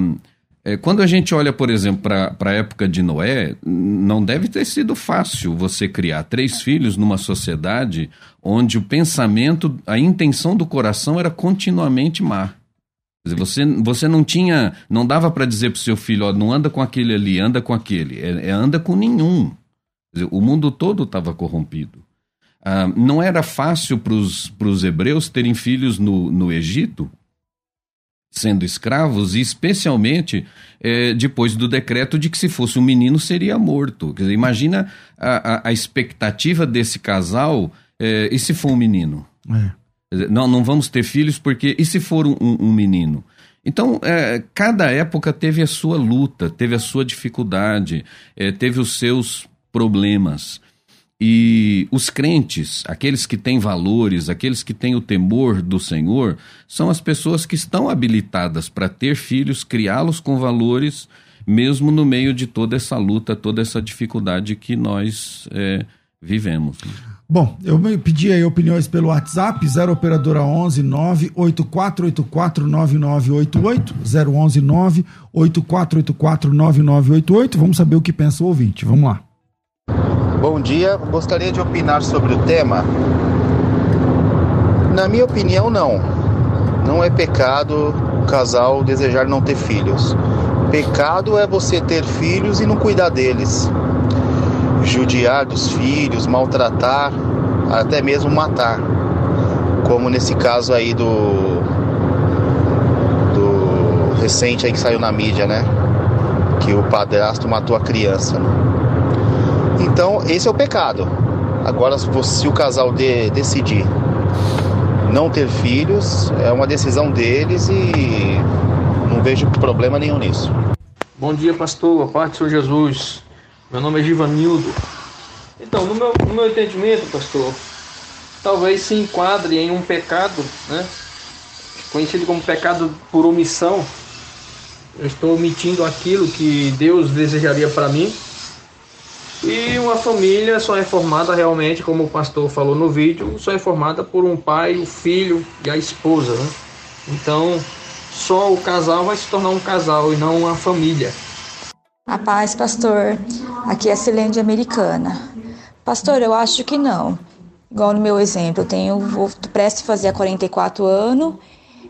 é, quando a gente olha, por exemplo, para a época de Noé, não deve ter sido fácil você criar três filhos numa sociedade onde o pensamento, a intenção do coração era continuamente má. Você, você não tinha, não dava para dizer para o seu filho, ó, não anda com aquele ali, anda com aquele, é, é anda com nenhum. Dizer, o mundo todo estava corrompido. Ah, não era fácil para os hebreus terem filhos no, no Egito, sendo escravos, e especialmente é, depois do decreto de que se fosse um menino seria morto. Dizer, imagina a, a, a expectativa desse casal, é, e se for um menino? É. Não, não vamos ter filhos porque. E se for um, um menino? Então, é, cada época teve a sua luta, teve a sua dificuldade, é, teve os seus problemas. E os crentes, aqueles que têm valores, aqueles que têm o temor do Senhor, são as pessoas que estão habilitadas para ter filhos, criá-los com valores, mesmo no meio de toda essa luta, toda essa dificuldade que nós é, vivemos. Bom, eu pedi aí opiniões pelo WhatsApp, 0 operadora 11 98484 9988, 011 98484 9988. Vamos saber o que pensa o ouvinte. Vamos lá. Bom dia, gostaria de opinar sobre o tema. Na minha opinião, não. Não é pecado o casal desejar não ter filhos. Pecado é você ter filhos e não cuidar deles. Judiar dos filhos, maltratar, até mesmo matar. Como nesse caso aí do. do recente aí que saiu na mídia, né? Que o padrasto matou a criança. Né? Então, esse é o pecado. Agora, se o casal de, decidir não ter filhos, é uma decisão deles e não vejo problema nenhum nisso. Bom dia, pastor. A parte do Senhor Jesus. Meu nome é Givanildo. Então, no meu, no meu entendimento, pastor, talvez se enquadre em um pecado, né? Conhecido como pecado por omissão. Eu estou omitindo aquilo que Deus desejaria para mim e uma família só é formada realmente, como o pastor falou no vídeo, só é formada por um pai, o filho e a esposa. Né? Então, só o casal vai se tornar um casal e não uma família. A paz, pastor. Aqui é Silene Americana. Pastor, eu acho que não. Igual no meu exemplo, eu tenho, vou presto fazer 44 anos,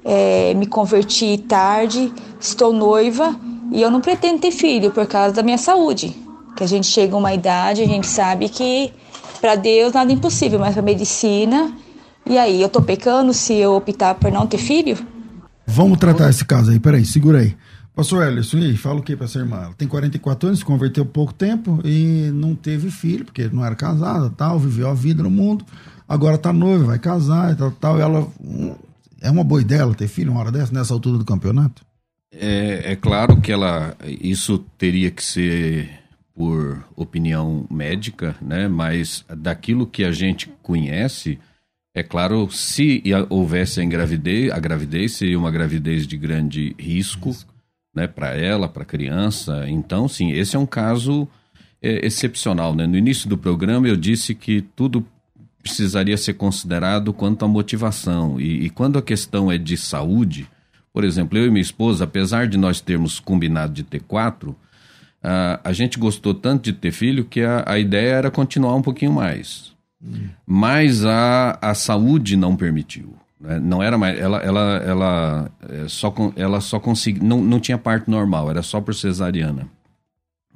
é, me converti tarde, estou noiva e eu não pretendo ter filho por causa da minha saúde que a gente chega a uma idade, a gente sabe que para Deus nada é impossível, mas para medicina. E aí, eu tô pecando se eu optar por não ter filho? Vamos tratar esse caso aí, peraí, segura aí. Pastor Ellison, e aí, fala o que pra essa irmã? Ela tem 44 anos, se converteu pouco tempo e não teve filho, porque não era casada, tal, viveu a vida no mundo. Agora tá noiva, vai casar e tal, tal. E ela. É uma boa ideia ela ter filho uma hora dessa, nessa altura do campeonato? É, é claro que ela. Isso teria que ser por opinião médica, né? Mas daquilo que a gente conhece, é claro, se houvesse a gravidez, a gravidez seria uma gravidez de grande risco, risco. Né? Para ela, para a criança. Então, sim, esse é um caso é, excepcional, né? No início do programa eu disse que tudo precisaria ser considerado quanto à motivação e, e quando a questão é de saúde, por exemplo, eu e minha esposa, apesar de nós termos combinado de ter quatro Uh, a gente gostou tanto de ter filho que a, a ideia era continuar um pouquinho mais. Hum. Mas a, a saúde não permitiu. Né? Não era mais. Ela, ela, ela, é, só, ela só conseguia. Não, não tinha parto normal, era só por cesariana.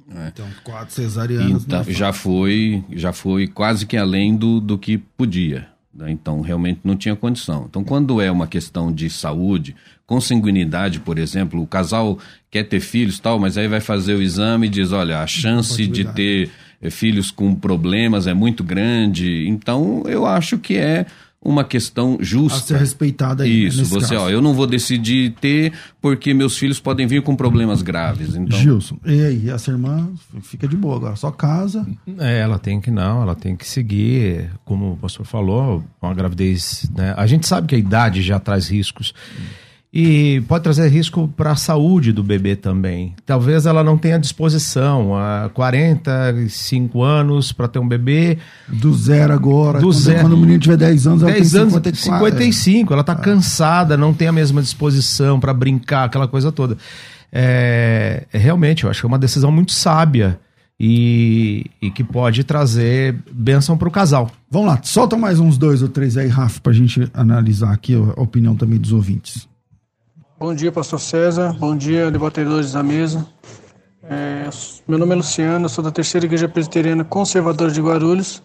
Né? Então, quatro cesarianas. Então, já foi, já foi quase que além do, do que podia. Né? Então, realmente não tinha condição. Então, quando é uma questão de saúde, consanguinidade, por exemplo, o casal quer ter filhos tal, mas aí vai fazer o exame e diz, olha, a chance de ter eh, filhos com problemas é muito grande. Então, eu acho que é uma questão justa. A ser respeitada aí. Isso, você, caso. ó, eu não vou decidir ter porque meus filhos podem vir com problemas graves. Então... Gilson, e aí, essa irmã fica de boa agora, só casa. É, ela tem que não, ela tem que seguir, como o pastor falou, uma gravidez, né? A gente sabe que a idade já traz riscos. Hum e pode trazer risco para a saúde do bebê também. Talvez ela não tenha disposição há 45 anos para ter um bebê. Do zero agora. Do quando, zero. Quando o menino tiver 10 anos, 10 ela tem anos, 54. 55. Ela está ah. cansada, não tem a mesma disposição para brincar, aquela coisa toda. É, é, realmente, eu acho que é uma decisão muito sábia. E, e, que pode trazer bênção para o casal. Vamos lá, solta mais uns dois ou três aí, Rafa, para a gente analisar aqui a opinião também dos ouvintes. Bom dia, pastor César. Bom dia, debatedores da mesa. É, meu nome é Luciano, sou da Terceira Igreja Presbiteriana Conservadora de Guarulhos.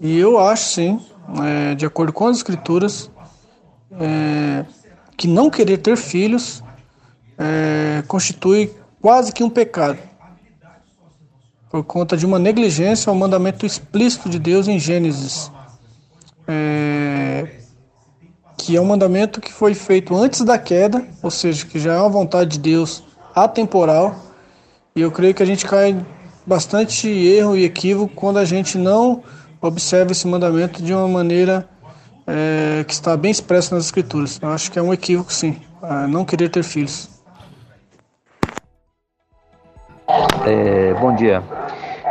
E eu acho, sim, é, de acordo com as Escrituras, é, que não querer ter filhos é, constitui quase que um pecado, por conta de uma negligência ao mandamento explícito de Deus em Gênesis. É, que é um mandamento que foi feito antes da queda, ou seja, que já é uma vontade de Deus atemporal. E eu creio que a gente cai bastante erro e equívoco quando a gente não observa esse mandamento de uma maneira é, que está bem expresso nas Escrituras. Eu acho que é um equívoco, sim, não querer ter filhos. É, bom dia.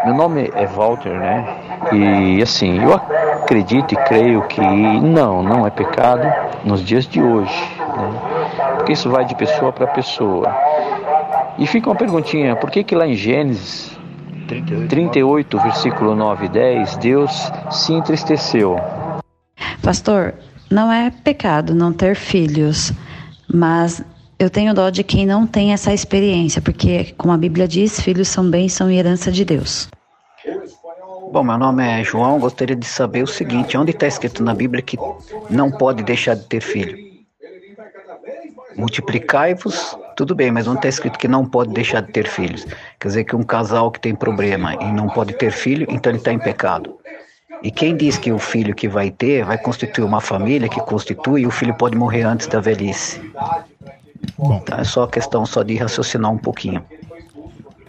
Meu nome é Walter, né? E assim, eu acredito e creio que não, não é pecado nos dias de hoje, né? Porque isso vai de pessoa para pessoa. E fica uma perguntinha, por que que lá em Gênesis 38, 38 versículo 9 e 10, Deus se entristeceu? Pastor, não é pecado não ter filhos, mas eu tenho dó de quem não tem essa experiência, porque, como a Bíblia diz, filhos são bênção e herança de Deus. Bom, meu nome é João. Gostaria de saber o seguinte: onde está escrito na Bíblia que não pode deixar de ter filho? Multiplicai-vos, tudo bem, mas onde está escrito que não pode deixar de ter filhos? Quer dizer que um casal que tem problema e não pode ter filho, então ele está em pecado. E quem diz que o filho que vai ter vai constituir uma família que constitui e o filho pode morrer antes da velhice? Bom. Então é só questão só de raciocinar um pouquinho.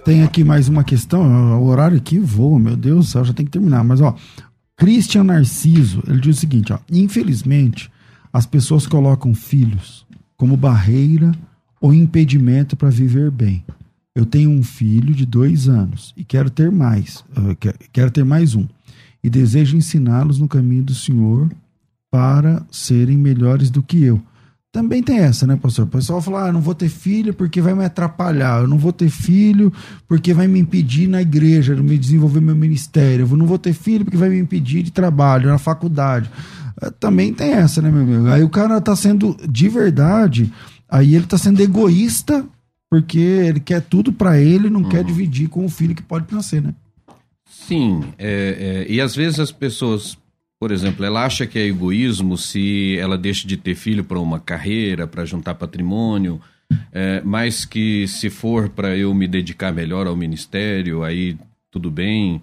Tem aqui mais uma questão, o horário aqui voa, meu Deus do céu, já tem que terminar. Mas ó, Christian Narciso, ele diz o seguinte, ó, infelizmente as pessoas colocam filhos como barreira ou impedimento para viver bem. Eu tenho um filho de dois anos e quero ter mais, uh, quero ter mais um e desejo ensiná-los no caminho do Senhor para serem melhores do que eu. Também tem essa, né, pastor? O pessoal fala: ah, não vou ter filho porque vai me atrapalhar. Eu não vou ter filho porque vai me impedir na igreja, de me desenvolver meu ministério. Eu não vou ter filho porque vai me impedir de trabalho, na faculdade. Eh, também tem essa, né, meu amigo? Aí o cara tá sendo de verdade, aí ele tá sendo egoísta porque ele quer tudo para ele, não uhum. quer dividir com o filho que pode nascer, né? Sim, é, é, e às vezes as pessoas por exemplo, ela acha que é egoísmo se ela deixa de ter filho para uma carreira, para juntar patrimônio, é, mas que se for para eu me dedicar melhor ao ministério, aí tudo bem.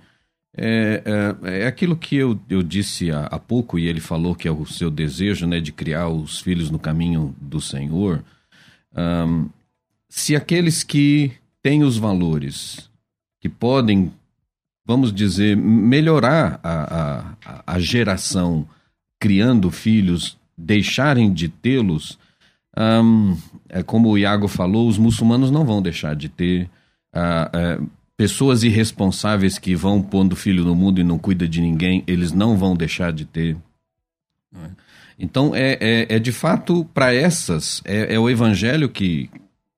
É, é, é, aquilo que eu, eu disse há, há, pouco, e ele falou que é o seu desejo né, de criar os filhos no caminho do Senhor. Um, se aqueles que têm os valores, que podem vamos dizer, melhorar a, a, a geração criando filhos, deixarem de tê-los, é como o Iago falou, os muçulmanos não vão deixar de ter. Uh, uh, pessoas irresponsáveis que vão pondo filho no mundo e não cuida de ninguém, eles não vão deixar de ter. Então, é, é, é de fato, para essas, é, é, o evangelho que,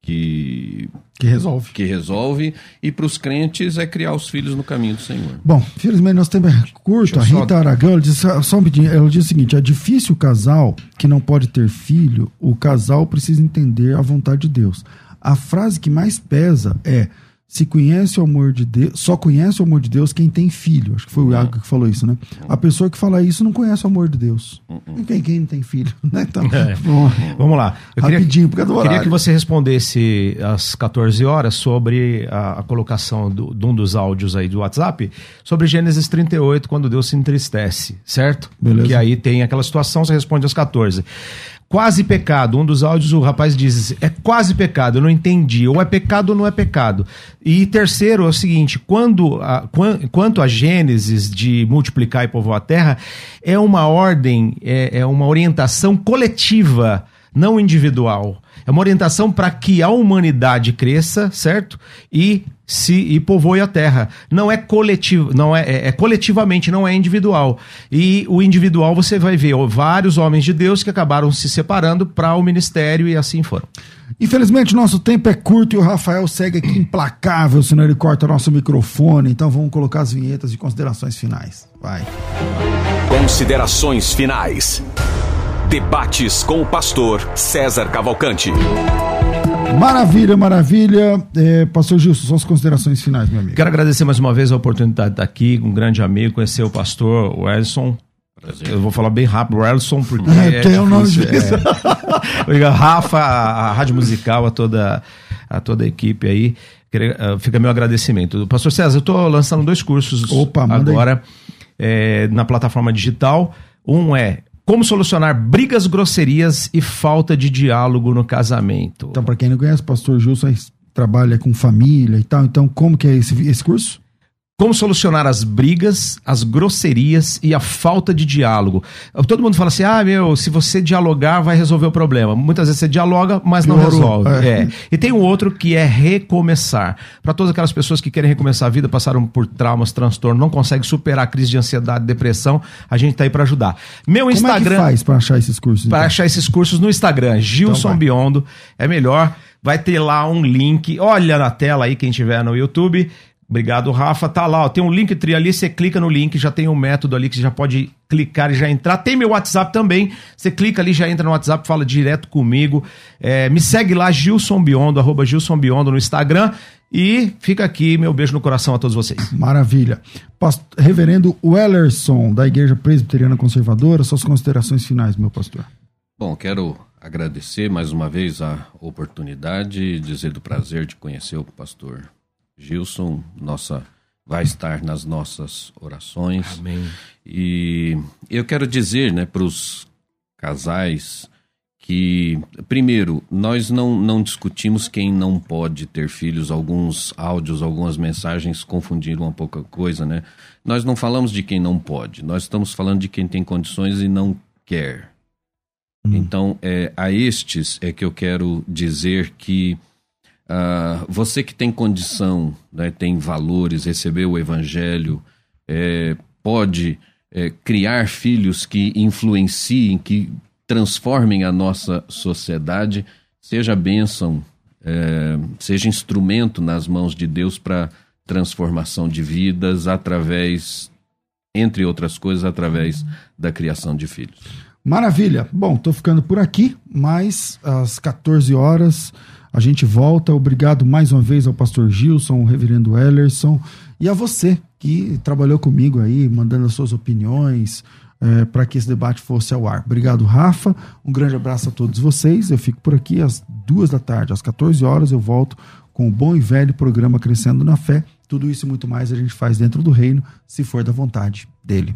que que resolve. Que resolve. E para os crentes é criar os filhos no caminho do Senhor. Bom, infelizmente nós temos curto. A Rita só... Aragão, ela diz, só um pedido, ela diz o seguinte: é difícil o casal que não pode ter filho, o casal precisa entender a vontade de Deus. A frase que mais pesa é se conhece o amor de Deus, só conhece o amor de Deus quem tem filho. Acho que foi o Iago que falou isso, né? A pessoa que fala isso não conhece o amor de Deus. E quem, quem não tem filho, né? Então, é. Vamos lá. Eu Rapidinho, queria, por Queria que você respondesse às 14 horas sobre a, a colocação do, de um dos áudios aí do WhatsApp sobre Gênesis 38, quando Deus se entristece, certo? Beleza. Que aí tem aquela situação, você responde às 14. Quase pecado. Um dos áudios o rapaz diz: é quase pecado, eu não entendi. Ou é pecado ou não é pecado. E terceiro é o seguinte: quando a, quanto a Gênesis de multiplicar e povoar a terra, é uma ordem, é, é uma orientação coletiva, não individual. É uma orientação para que a humanidade cresça, certo? E se e povoe a terra. Não é coletivo, não é, é, é, coletivamente, não é individual. E o individual você vai ver vários homens de Deus que acabaram se separando para o ministério e assim foram. Infelizmente, nosso tempo é curto e o Rafael segue aqui implacável, senão ele corta nosso microfone. Então vamos colocar as vinhetas de considerações finais. Vai. Considerações finais. Debates com o pastor César Cavalcante. Maravilha, maravilha. É, pastor Gilson, suas considerações finais, meu amigo. Quero agradecer mais uma vez a oportunidade de estar aqui, um grande amigo, conhecer o pastor Welson. Eu vou falar bem rápido, Welson, porque. É, é, é o nome disso. É. Rafa, a, a Rádio Musical, a toda, a toda a equipe aí. Uh, fica meu agradecimento. Pastor César, eu estou lançando dois cursos Opa, agora é, na plataforma digital. Um é como solucionar brigas, grosserias e falta de diálogo no casamento. Então, para quem não conhece, o pastor Gilson trabalha com família e tal. Então, como que é esse, esse curso? Como solucionar as brigas, as grosserias e a falta de diálogo? Todo mundo fala assim: ah, meu, se você dialogar, vai resolver o problema. Muitas vezes você dialoga, mas não resolve. é. É. E tem um outro que é recomeçar. Para todas aquelas pessoas que querem recomeçar a vida, passaram por traumas, transtorno, não conseguem superar a crise de ansiedade, depressão, a gente tá aí para ajudar. Meu Como é que Instagram. faz pra achar esses cursos? Para então? achar esses cursos no Instagram, Gilson vai. Biondo, é melhor. Vai ter lá um link. Olha na tela aí quem tiver no YouTube. Obrigado, Rafa. Tá lá, ó, tem um link tri ali, você clica no link, já tem um método ali que você já pode clicar e já entrar. Tem meu WhatsApp também. Você clica ali, já entra no WhatsApp, fala direto comigo. É, me segue lá, Gilson Biondo, arroba Gilson Biondo no Instagram. E fica aqui meu beijo no coração a todos vocês. Maravilha. Past- Reverendo Wellerson, da Igreja Presbiteriana Conservadora, suas considerações finais, meu pastor. Bom, quero agradecer mais uma vez a oportunidade e dizer do prazer de conhecer o pastor Gilson. Nossa, vai estar nas nossas orações. Amém. E eu quero dizer, né, para os casais que, primeiro, nós não, não discutimos quem não pode ter filhos. Alguns áudios, algumas mensagens confundiram um pouco a coisa, né? Nós não falamos de quem não pode, nós estamos falando de quem tem condições e não quer. Então, é, a estes é que eu quero dizer que ah, você que tem condição, né, tem valores, recebeu o evangelho, é, pode é, criar filhos que influenciem, que transformem a nossa sociedade, seja bênção, é, seja instrumento nas mãos de Deus para transformação de vidas através, entre outras coisas, através da criação de filhos. Maravilha. Bom, tô ficando por aqui, mas às 14 horas a gente volta. Obrigado mais uma vez ao pastor Gilson, ao reverendo Ellerson e a você que trabalhou comigo aí, mandando as suas opiniões para que esse debate fosse ao ar. Obrigado, Rafa. Um grande abraço a todos vocês. Eu fico por aqui às duas da tarde, às 14 horas eu volto com o bom e velho programa Crescendo na Fé. Tudo isso e muito mais a gente faz dentro do reino, se for da vontade dele.